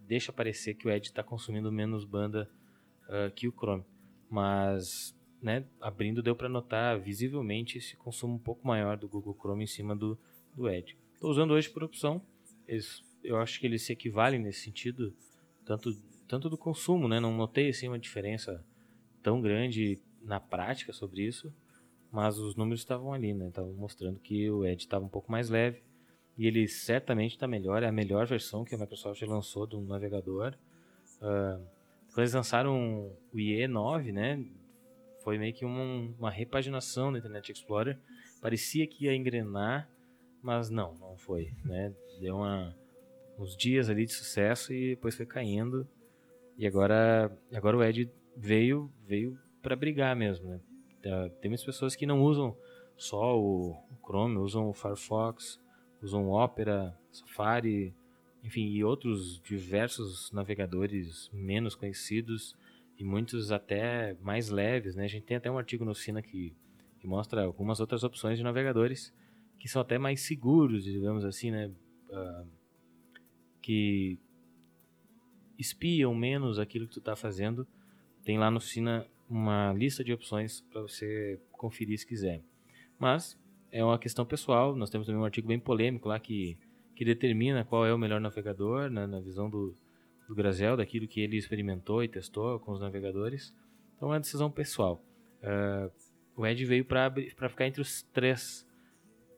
deixa parecer que o Edge está consumindo menos banda uh, que o Chrome mas né, abrindo deu para notar visivelmente esse consumo um pouco maior do Google Chrome em cima do, do Edge. Estou usando hoje por opção, eles, eu acho que eles se equivalem nesse sentido, tanto, tanto do consumo, né, não notei assim, uma diferença tão grande na prática sobre isso, mas os números estavam ali, né, estavam mostrando que o Edge estava um pouco mais leve, e ele certamente está melhor, é a melhor versão que a Microsoft lançou do navegador. Uh, quando eles lançaram o IE 9, né? Foi meio que uma, uma repaginação do Internet Explorer. Parecia que ia engrenar, mas não, não foi, né? Deu uma, uns dias ali de sucesso e depois foi caindo. E agora, agora o Edge veio, veio para brigar mesmo, né? Tem muitas pessoas que não usam só o Chrome, usam o Firefox, usam o Opera, Safari, enfim, e outros diversos navegadores menos conhecidos e muitos até mais leves, né? A gente tem até um artigo no Sina que, que mostra algumas outras opções de navegadores que são até mais seguros, digamos assim, né? Uh, que espiam menos aquilo que tu está fazendo. Tem lá no Sina uma lista de opções para você conferir se quiser. Mas é uma questão pessoal. Nós temos também um artigo bem polêmico lá que que determina qual é o melhor navegador, né, na visão do, do Grazel, daquilo que ele experimentou e testou com os navegadores. Então é uma decisão pessoal. Uh, o Edge veio para ficar entre os três,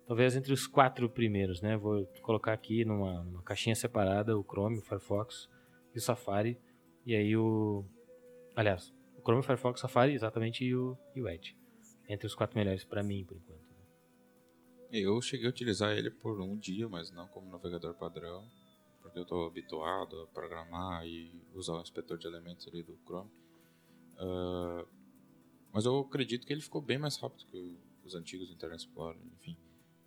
talvez entre os quatro primeiros. Né? Vou colocar aqui numa, numa caixinha separada o Chrome, o Firefox e o Safari. E aí o. Aliás, o Chrome, o Firefox, o Safari, exatamente, e o, e o Edge. Entre os quatro melhores para mim, por enquanto. Eu cheguei a utilizar ele por um dia, mas não como navegador padrão, porque eu estou habituado a programar e usar o inspetor de elementos ali do Chrome. Uh, mas eu acredito que ele ficou bem mais rápido que os antigos Internet Explorer, enfim.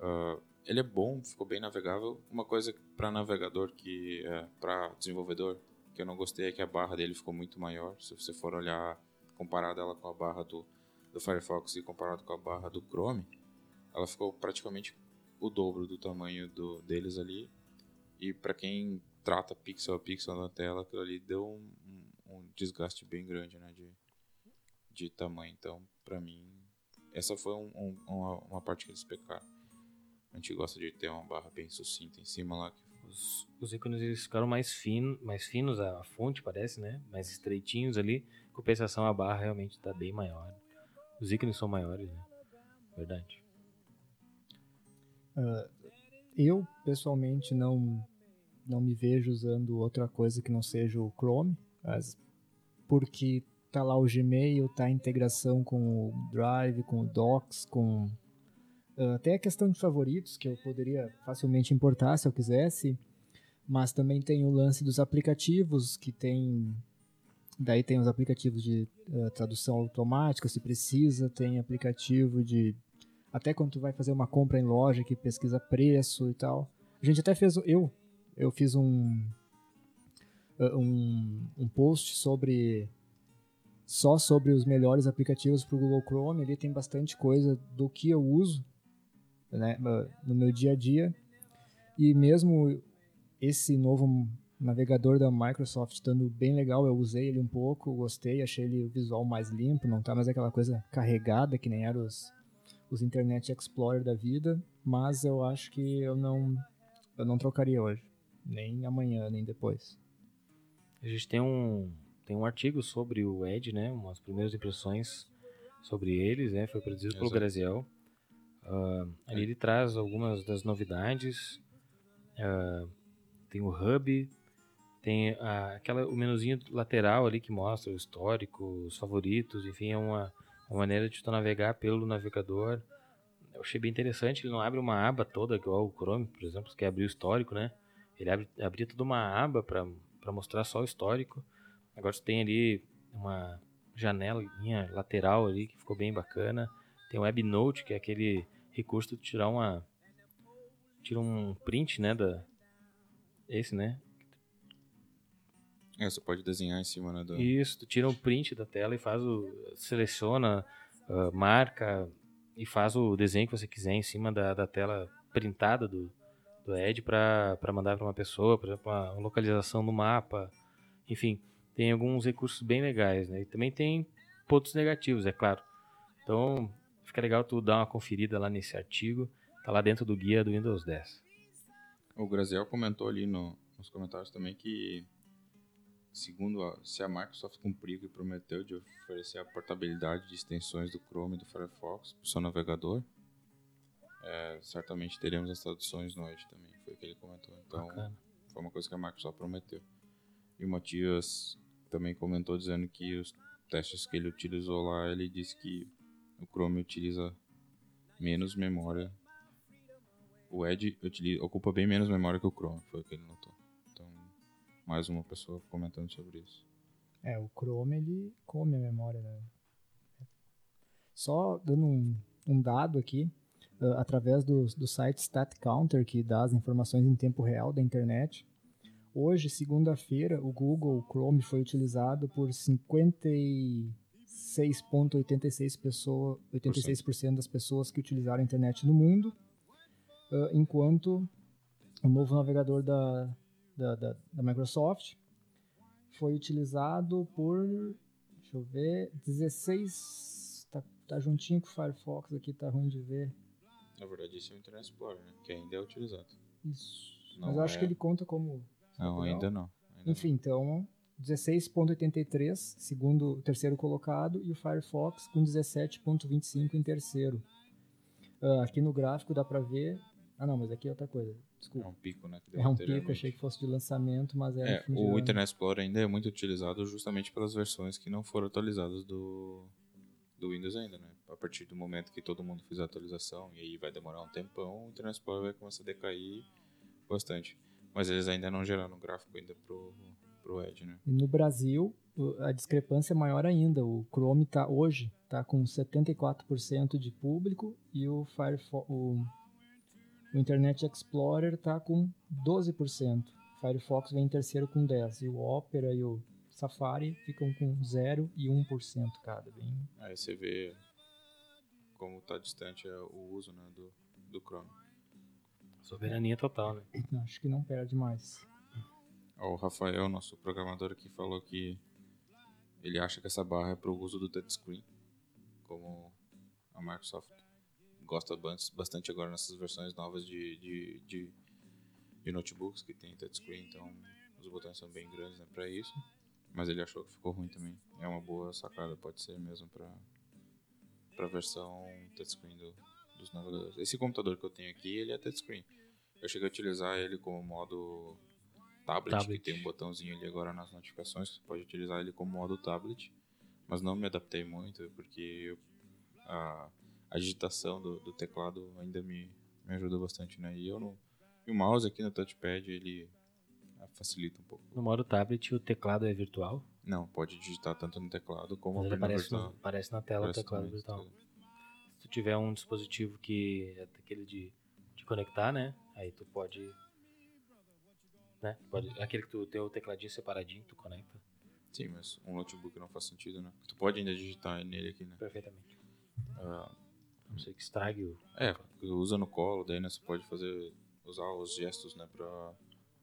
Uh, ele é bom, ficou bem navegável. Uma coisa para navegador que é para desenvolvedor que eu não gostei é que a barra dele ficou muito maior. Se você for olhar comparado ela com a barra do, do Firefox e comparado com a barra do Chrome, ela ficou praticamente o dobro do tamanho do, deles ali. E para quem trata pixel a pixel na tela, aquilo ali deu um, um, um desgaste bem grande né, de, de tamanho. Então, para mim, essa foi um, uma, uma, parte que eles pecaram. A gente gosta de ter uma barra bem sucinta em cima lá. Os, os ícones ficaram mais, fino, mais finos, a fonte parece, né? Mais estreitinhos ali. Em compensação, a barra realmente está bem maior. Os ícones são maiores, né? Verdade. Uh, eu, pessoalmente, não, não me vejo usando outra coisa que não seja o Chrome, mas porque tá lá o Gmail, tá a integração com o Drive, com o Docs, com até a questão de favoritos que eu poderia facilmente importar se eu quisesse, mas também tem o lance dos aplicativos que tem daí tem os aplicativos de uh, tradução automática, se precisa, tem aplicativo de até quando tu vai fazer uma compra em loja que pesquisa preço e tal. A gente até fez eu eu fiz um um, um post sobre só sobre os melhores aplicativos para o Google Chrome. Ali tem bastante coisa do que eu uso né, no meu dia a dia. E mesmo esse novo navegador da Microsoft estando bem legal, eu usei ele um pouco, gostei, achei ele o visual mais limpo, não tá mais aquela coisa carregada que nem eram os, os Internet Explorer da vida, mas eu acho que eu não eu não trocaria hoje, nem amanhã, nem depois. A gente tem um tem um artigo sobre o Edge, né? Umas primeiras impressões sobre eles, né? Foi produzido Exato. pelo Graziel. Uh, ali ele traz algumas das novidades. Uh, tem o hub, tem a, aquela, o menuzinho lateral ali que mostra o histórico, os favoritos, enfim, é uma, uma maneira de tu navegar pelo navegador. Eu achei bem interessante, ele não abre uma aba toda igual o Chrome, por exemplo, que abrir o histórico, né? Ele abre, abria toda uma aba para mostrar só o histórico. Agora você tem ali uma janelinha lateral ali que ficou bem bacana. Tem o WebNote, que é aquele recurso de tirar uma tira um print, né, da esse, né? É, você pode desenhar em cima, né, do... Isso, tu tira um print da tela e faz o seleciona, uh, marca e faz o desenho que você quiser em cima da, da tela printada do, do Edge para mandar para uma pessoa, por exemplo, uma localização no mapa, enfim tem alguns recursos bem legais, né? E também tem pontos negativos, é claro. Então, fica legal tu dar uma conferida lá nesse artigo, tá lá dentro do guia do Windows 10. O Graziel comentou ali no, nos comentários também que, segundo a, se a Microsoft cumpriu o que prometeu de oferecer a portabilidade de extensões do Chrome e do Firefox para o seu navegador, é, certamente teremos as traduções no Edge também, foi o que ele comentou. Então, Bacana. foi uma coisa que a Microsoft prometeu. E o Matias também comentou dizendo que os testes que ele utilizou lá, ele disse que o Chrome utiliza menos memória. O Edge utiliza, ocupa bem menos memória que o Chrome, foi o que ele notou. Então, mais uma pessoa comentando sobre isso. É, o Chrome ele come a memória, né? Só dando um, um dado aqui, uh, através do, do site StatCounter, que dá as informações em tempo real da internet, Hoje, segunda-feira, o Google Chrome foi utilizado por 56,86% pessoa, 86% das pessoas que utilizaram a internet no mundo, uh, enquanto o novo navegador da, da, da, da Microsoft foi utilizado por, deixa eu ver, 16, tá, tá juntinho com o Firefox aqui, tá ruim de ver. Na verdade, esse é o Internet Explorer, né? que ainda é utilizado. Isso. Não Mas eu é... acho que ele conta como não, ainda não. Ainda Enfim, não. então 16.83, segundo o terceiro colocado, e o Firefox com 17.25 em terceiro. Uh, aqui no gráfico dá para ver. Ah, não, mas aqui é outra coisa. Desculpa. É um pico, né? é um pico, achei que fosse de lançamento, mas é. é o Internet Explorer ainda é muito utilizado justamente pelas versões que não foram atualizadas do, do Windows ainda, né? A partir do momento que todo mundo fizer a atualização, e aí vai demorar um tempão, o Internet Explorer vai começar a decair bastante. Mas eles ainda não geraram o gráfico ainda pro, pro Edge, né? No Brasil, a discrepância é maior ainda. O Chrome tá hoje tá com 74% de público e o Firefox, o, o Internet Explorer tá com 12%. O Firefox vem em terceiro com 10 e o Opera e o Safari ficam com 0 e 1% cada. Bem... Aí você vê como tá distante é o uso né, do, do Chrome. Soberania total, né? Acho que não perde mais. O Rafael, nosso programador aqui, falou que ele acha que essa barra é para o uso do touchscreen, como a Microsoft gosta bastante agora nessas versões novas de, de, de, de notebooks que tem touchscreen, então os botões são bem grandes né, para isso. Mas ele achou que ficou ruim também. É uma boa sacada, pode ser mesmo para a versão touchscreen do, dos navegadores. Esse computador que eu tenho aqui, ele é touchscreen. Eu cheguei a utilizar ele como modo tablet, tablet, que tem um botãozinho ali agora nas notificações, você pode utilizar ele como modo tablet, mas não me adaptei muito, porque a, a digitação do, do, teclado ainda me, me ajuda bastante, né? E eu não, e o mouse aqui no touchpad, ele facilita um pouco. No modo tablet, o teclado é virtual? Não, pode digitar tanto no teclado como Mas aparece, virtual. no, aparece na tela Aparece o teclado virtual. Se tu tiver um dispositivo que é daquele de, de conectar, né? Aí tu pode. Né? Pode, aquele que tu tem o tecladinho separadinho, tu conecta Sim, mas um notebook não faz sentido, né? Tu pode ainda digitar nele aqui, né? perfeitamente. Ah, A não ser que estrague o. é, usa no colo, daí né, você pode fazer, usar os gestos, né, pra,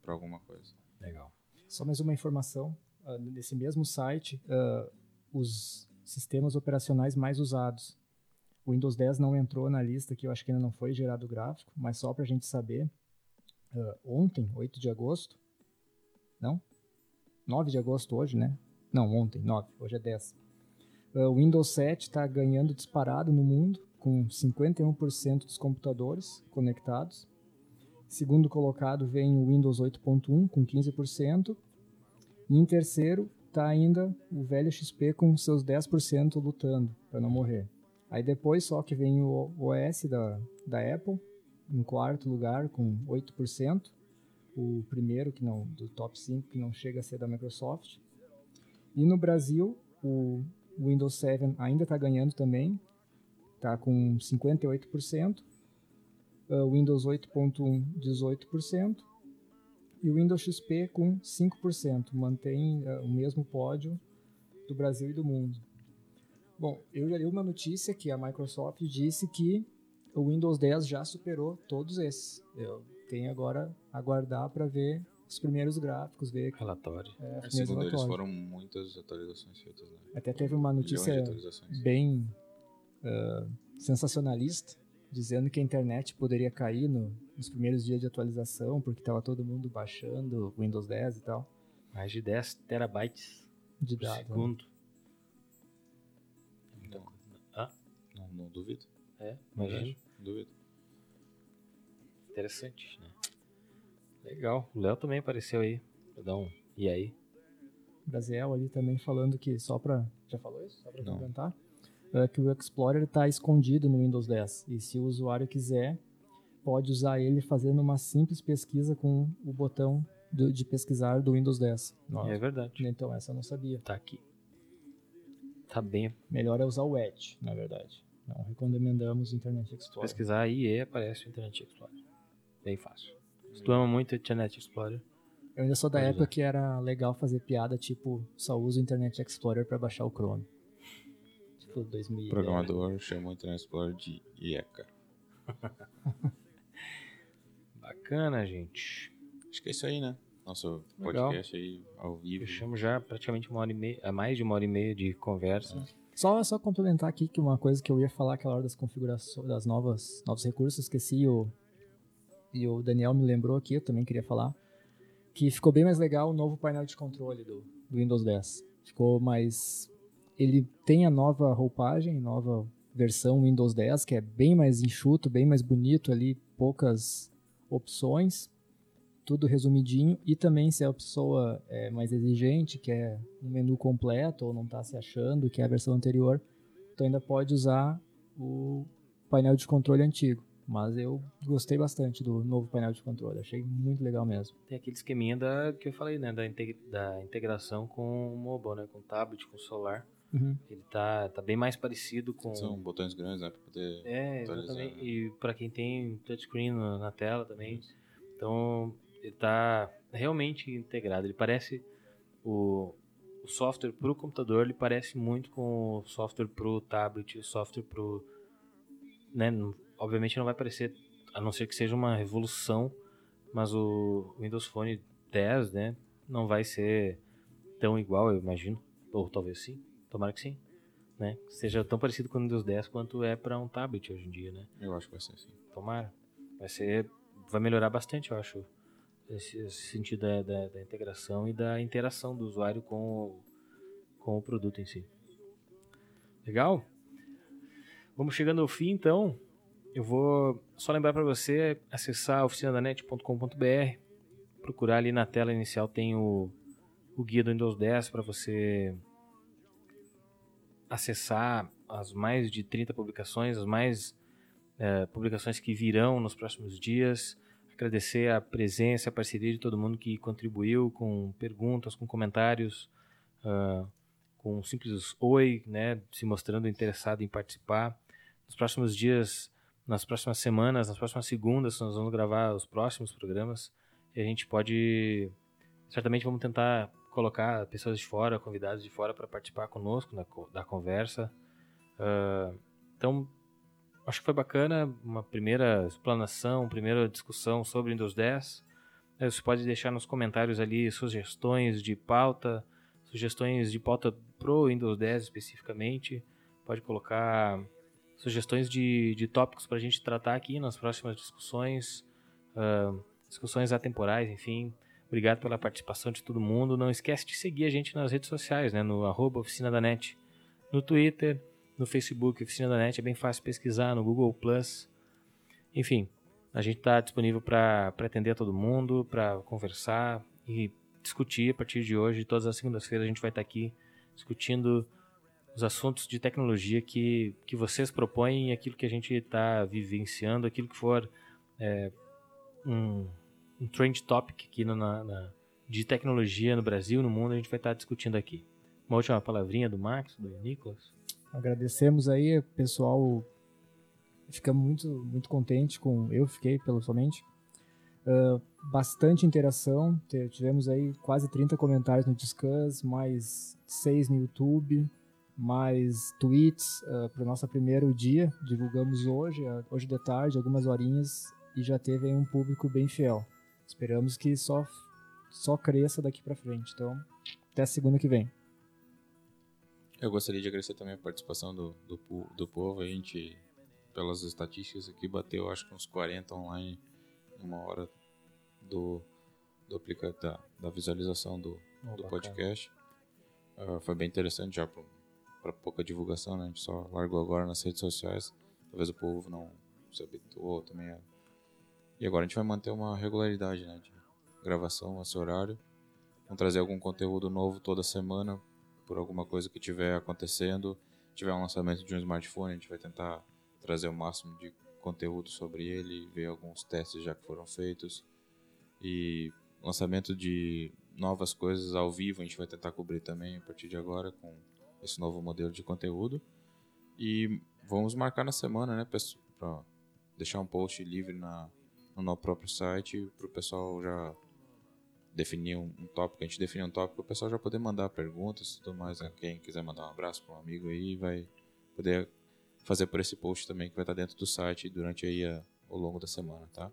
pra alguma coisa. Legal. Só mais uma informação. ah, nesse mesmo site, ah, os sistemas operacionais mais usados. O Windows 10 não entrou na lista, que eu acho que ainda não foi gerado o gráfico, mas só para a gente saber. Ah, ontem, 8 de agosto, não? 9 de agosto hoje, né? Não, ontem, 9, hoje é 10. Ah, o Windows 7 está ganhando disparado no mundo, com 51% dos computadores conectados. Segundo colocado vem o Windows 8.1 com 15%. E em terceiro está ainda o velho XP com seus 10% lutando para não morrer. Aí depois só que vem o OS da, da Apple, em quarto lugar com 8%. O primeiro que não do top 5 que não chega a ser da Microsoft. E no Brasil, o Windows 7 ainda está ganhando também, está com 58%. Uh, o Windows 8.1 18% e o Windows XP com 5%, mantém uh, o mesmo pódio do Brasil e do mundo. Bom, eu já li uma notícia que a Microsoft disse que o Windows 10 já superou todos esses. Eu tenho agora a aguardar para ver os primeiros gráficos, ver Relatório. é, É, segundo eles, relatórios. foram muitas atualizações feitas, né? Até teve uma notícia bem ah, sensacionalista, dizendo que a internet poderia cair no- nos primeiros dias de atualização, porque estava todo mundo baixando o Windows 10 e tal, Mais de 10 terabytes de por dados. né? segundo. É coisa. Ah, Não, não duvido. é, imagina. Duvido. Interessante, né? Legal. O Léo também apareceu aí. Pra dar um. E aí? Brasil ali também falando que só para já falou isso, só para Não. complementar, é que o Explorer está escondido no Windows 10 e se o usuário quiser pode usar ele fazendo uma simples pesquisa com o botão do- de pesquisar do Windows 10. Nossa. É verdade. Então essa eu não sabia. Tá aqui. Tá bem. Melhor é usar o Edge, na verdade. Não recomendamos o Internet Explorer. Pesquisar IE aparece o Internet Explorer. Bem fácil. Se tu ama muito o Internet Explorer, Eu ainda sou da época usar. que era legal fazer piada, tipo, só uso o Internet Explorer para baixar o Chrome. Tipo, 2000. O programador chamou o Internet Explorer de IECA. bacana, gente. Acho que é isso aí, né? Nosso Legal. podcast aí ao vivo. Fechamos já praticamente uma hora e meia, mais de uma hora e meia de conversa. Só, só complementar aqui que uma coisa que eu ia falar aquela hora das configurações, das novas novos recursos, esqueci o, e o Daniel me lembrou aqui, eu também queria falar, que ficou bem mais legal o novo painel de controle do, do Windows 10. Ficou mais... Ele tem a nova roupagem, nova versão Windows 10, que é bem mais enxuto, bem mais bonito ali, poucas opções, tudo resumidinho. E também se a pessoa é mais exigente, quer um menu completo ou não está se achando, que é a versão anterior, tu ainda pode usar o painel de controle antigo. Mas eu gostei bastante do novo painel de controle, achei muito legal mesmo. Tem aquele esqueminha da, que eu falei, né? Da, integ- da integração com o mobile, né? Com o tablet, com o celular. Uhum. Ele tá, tá bem mais parecido com. São botões grandes, né? Pra poder. É, exatamente. né? E para quem tem touchscreen na, na tela também. Então, ele tá realmente integrado. Ele parece o, o software para o computador, ele parece muito com o software para o tablet, o software para. Né, obviamente não vai parecer, a não ser que seja uma revolução, mas o Windows Phone 10, né, não vai ser tão igual, eu imagino. Ou talvez sim, tomara que sim. Né? Seja tão parecido com o Windows 10 quanto é para um tablet hoje em dia, né? Eu acho que vai ser assim. Tomara. Vai ser. Vai melhorar bastante, eu acho. Esse, esse sentido da, da, da integração e da interação do usuário com o, com o produto em si. Legal? Vamos chegando ao fim, então. Eu vou só lembrar para você acessar oficinadanet.com.br. Procurar ali na tela inicial tem o, o guia do Windows 10 para você acessar as mais de 30 publicações, as mais é, publicações que virão nos próximos dias, agradecer a presença, a parceria de todo mundo que contribuiu com perguntas, com comentários, uh, com um simples oi, né, se mostrando interessado em participar. Nos próximos dias, nas próximas semanas, nas próximas segundas, nós vamos gravar os próximos programas e a gente pode, certamente vamos tentar colocar pessoas de fora, convidados de fora para participar conosco na, da conversa. Uh, então, acho que foi bacana, uma primeira explanação, primeira discussão sobre Windows 10. É, você pode deixar nos comentários ali sugestões de pauta, sugestões de pauta pro Windows 10 especificamente. Pode colocar sugestões de, de tópicos para a gente tratar aqui nas próximas discussões, uh, discussões atemporais, enfim. Obrigado pela participação de todo mundo. Não esquece de seguir a gente nas redes sociais, né? no arroba Oficina da Net, no Twitter, no Facebook, Oficina da Net, é bem fácil pesquisar, no Google Plus. Enfim, a gente está disponível para atender a todo mundo, para conversar e discutir a partir de hoje. Todas as segundas-feiras a gente vai estar tá aqui discutindo os assuntos de tecnologia que, que vocês propõem, aquilo que a gente está vivenciando, aquilo que for é, um, um trend topic aqui na, na, de tecnologia no Brasil, no mundo, a gente vai estar tá discutindo aqui. Uma última palavrinha do Max, do Nicolas? Agradecemos aí, pessoal. Ficamos muito, muito contente com. Eu fiquei, pelo somente. Uh, bastante interação. Tivemos aí quase 30 comentários no Discuss, mais 6 no YouTube, mais tweets uh, para o nosso primeiro dia. Divulgamos hoje, hoje de tarde, algumas horinhas, e já teve aí um público bem fiel. Esperamos que só, só cresça daqui para frente. Então, até segunda que vem. Eu gostaria de agradecer também a participação do, do, do povo. A gente, pelas estatísticas aqui, bateu acho que uns 40 online em uma hora do, do aplicativo, da, da visualização do, oh, do podcast. Uh, foi bem interessante já para pouca divulgação, né? A gente só largou agora nas redes sociais. Talvez o povo não se habituou também. A... E agora a gente vai manter uma regularidade, né? De gravação, esse horário. Vamos trazer algum conteúdo novo toda semana por alguma coisa que tiver acontecendo, tiver um lançamento de um smartphone, a gente vai tentar trazer o máximo de conteúdo sobre ele, ver alguns testes já que foram feitos. E lançamento de novas coisas ao vivo a gente vai tentar cobrir também a partir de agora com esse novo modelo de conteúdo. E vamos marcar na semana, né, para deixar um post livre na, no nosso próprio site para o pessoal já definir um, um, tópico, a gente definir um tópico, o pessoal já poder mandar perguntas e tudo mais. Né? Quem quiser mandar um abraço para um amigo aí vai poder fazer por esse post também que vai estar dentro do site durante aí a, ao longo da semana, tá?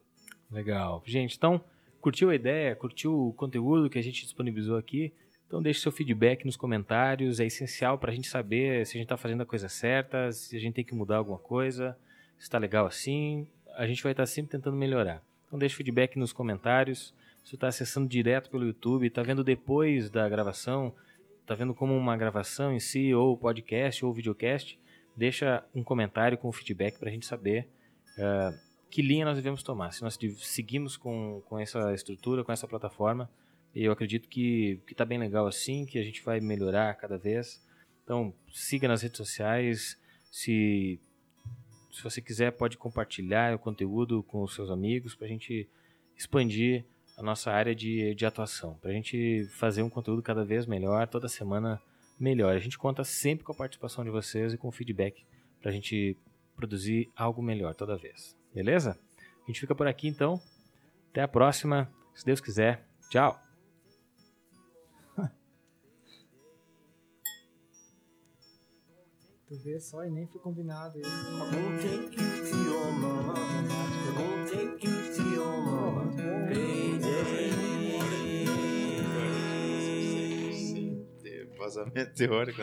Legal. Gente, então, curtiu a ideia, curtiu o conteúdo que a gente disponibilizou aqui? Então deixe seu feedback nos comentários, é essencial para a gente saber se a gente está fazendo a coisa certa, se a gente tem que mudar alguma coisa, se está legal assim. A gente vai estar sempre tentando melhorar. Então deixe feedback nos comentários. Se está acessando direto pelo YouTube, está vendo depois da gravação, está vendo como uma gravação em si, ou podcast, ou videocast, deixa um comentário com feedback para a gente saber uh, que linha nós devemos tomar. Se nós seguimos com, com essa estrutura, com essa plataforma, eu acredito que está bem legal assim, que a gente vai melhorar cada vez. Então, siga nas redes sociais. Se, se você quiser, pode compartilhar o conteúdo com os seus amigos para a gente expandir nossa área de, de atuação, para a gente fazer um conteúdo cada vez melhor, toda semana melhor. A gente conta sempre com a participação de vocês e com o feedback para a gente produzir algo melhor toda vez. Beleza? A gente fica por aqui então. Até a próxima, se Deus quiser. Tchau! Tu vê só e nem foi combinado isso. Vazamento teórico.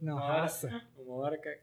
Nossa, uma hora que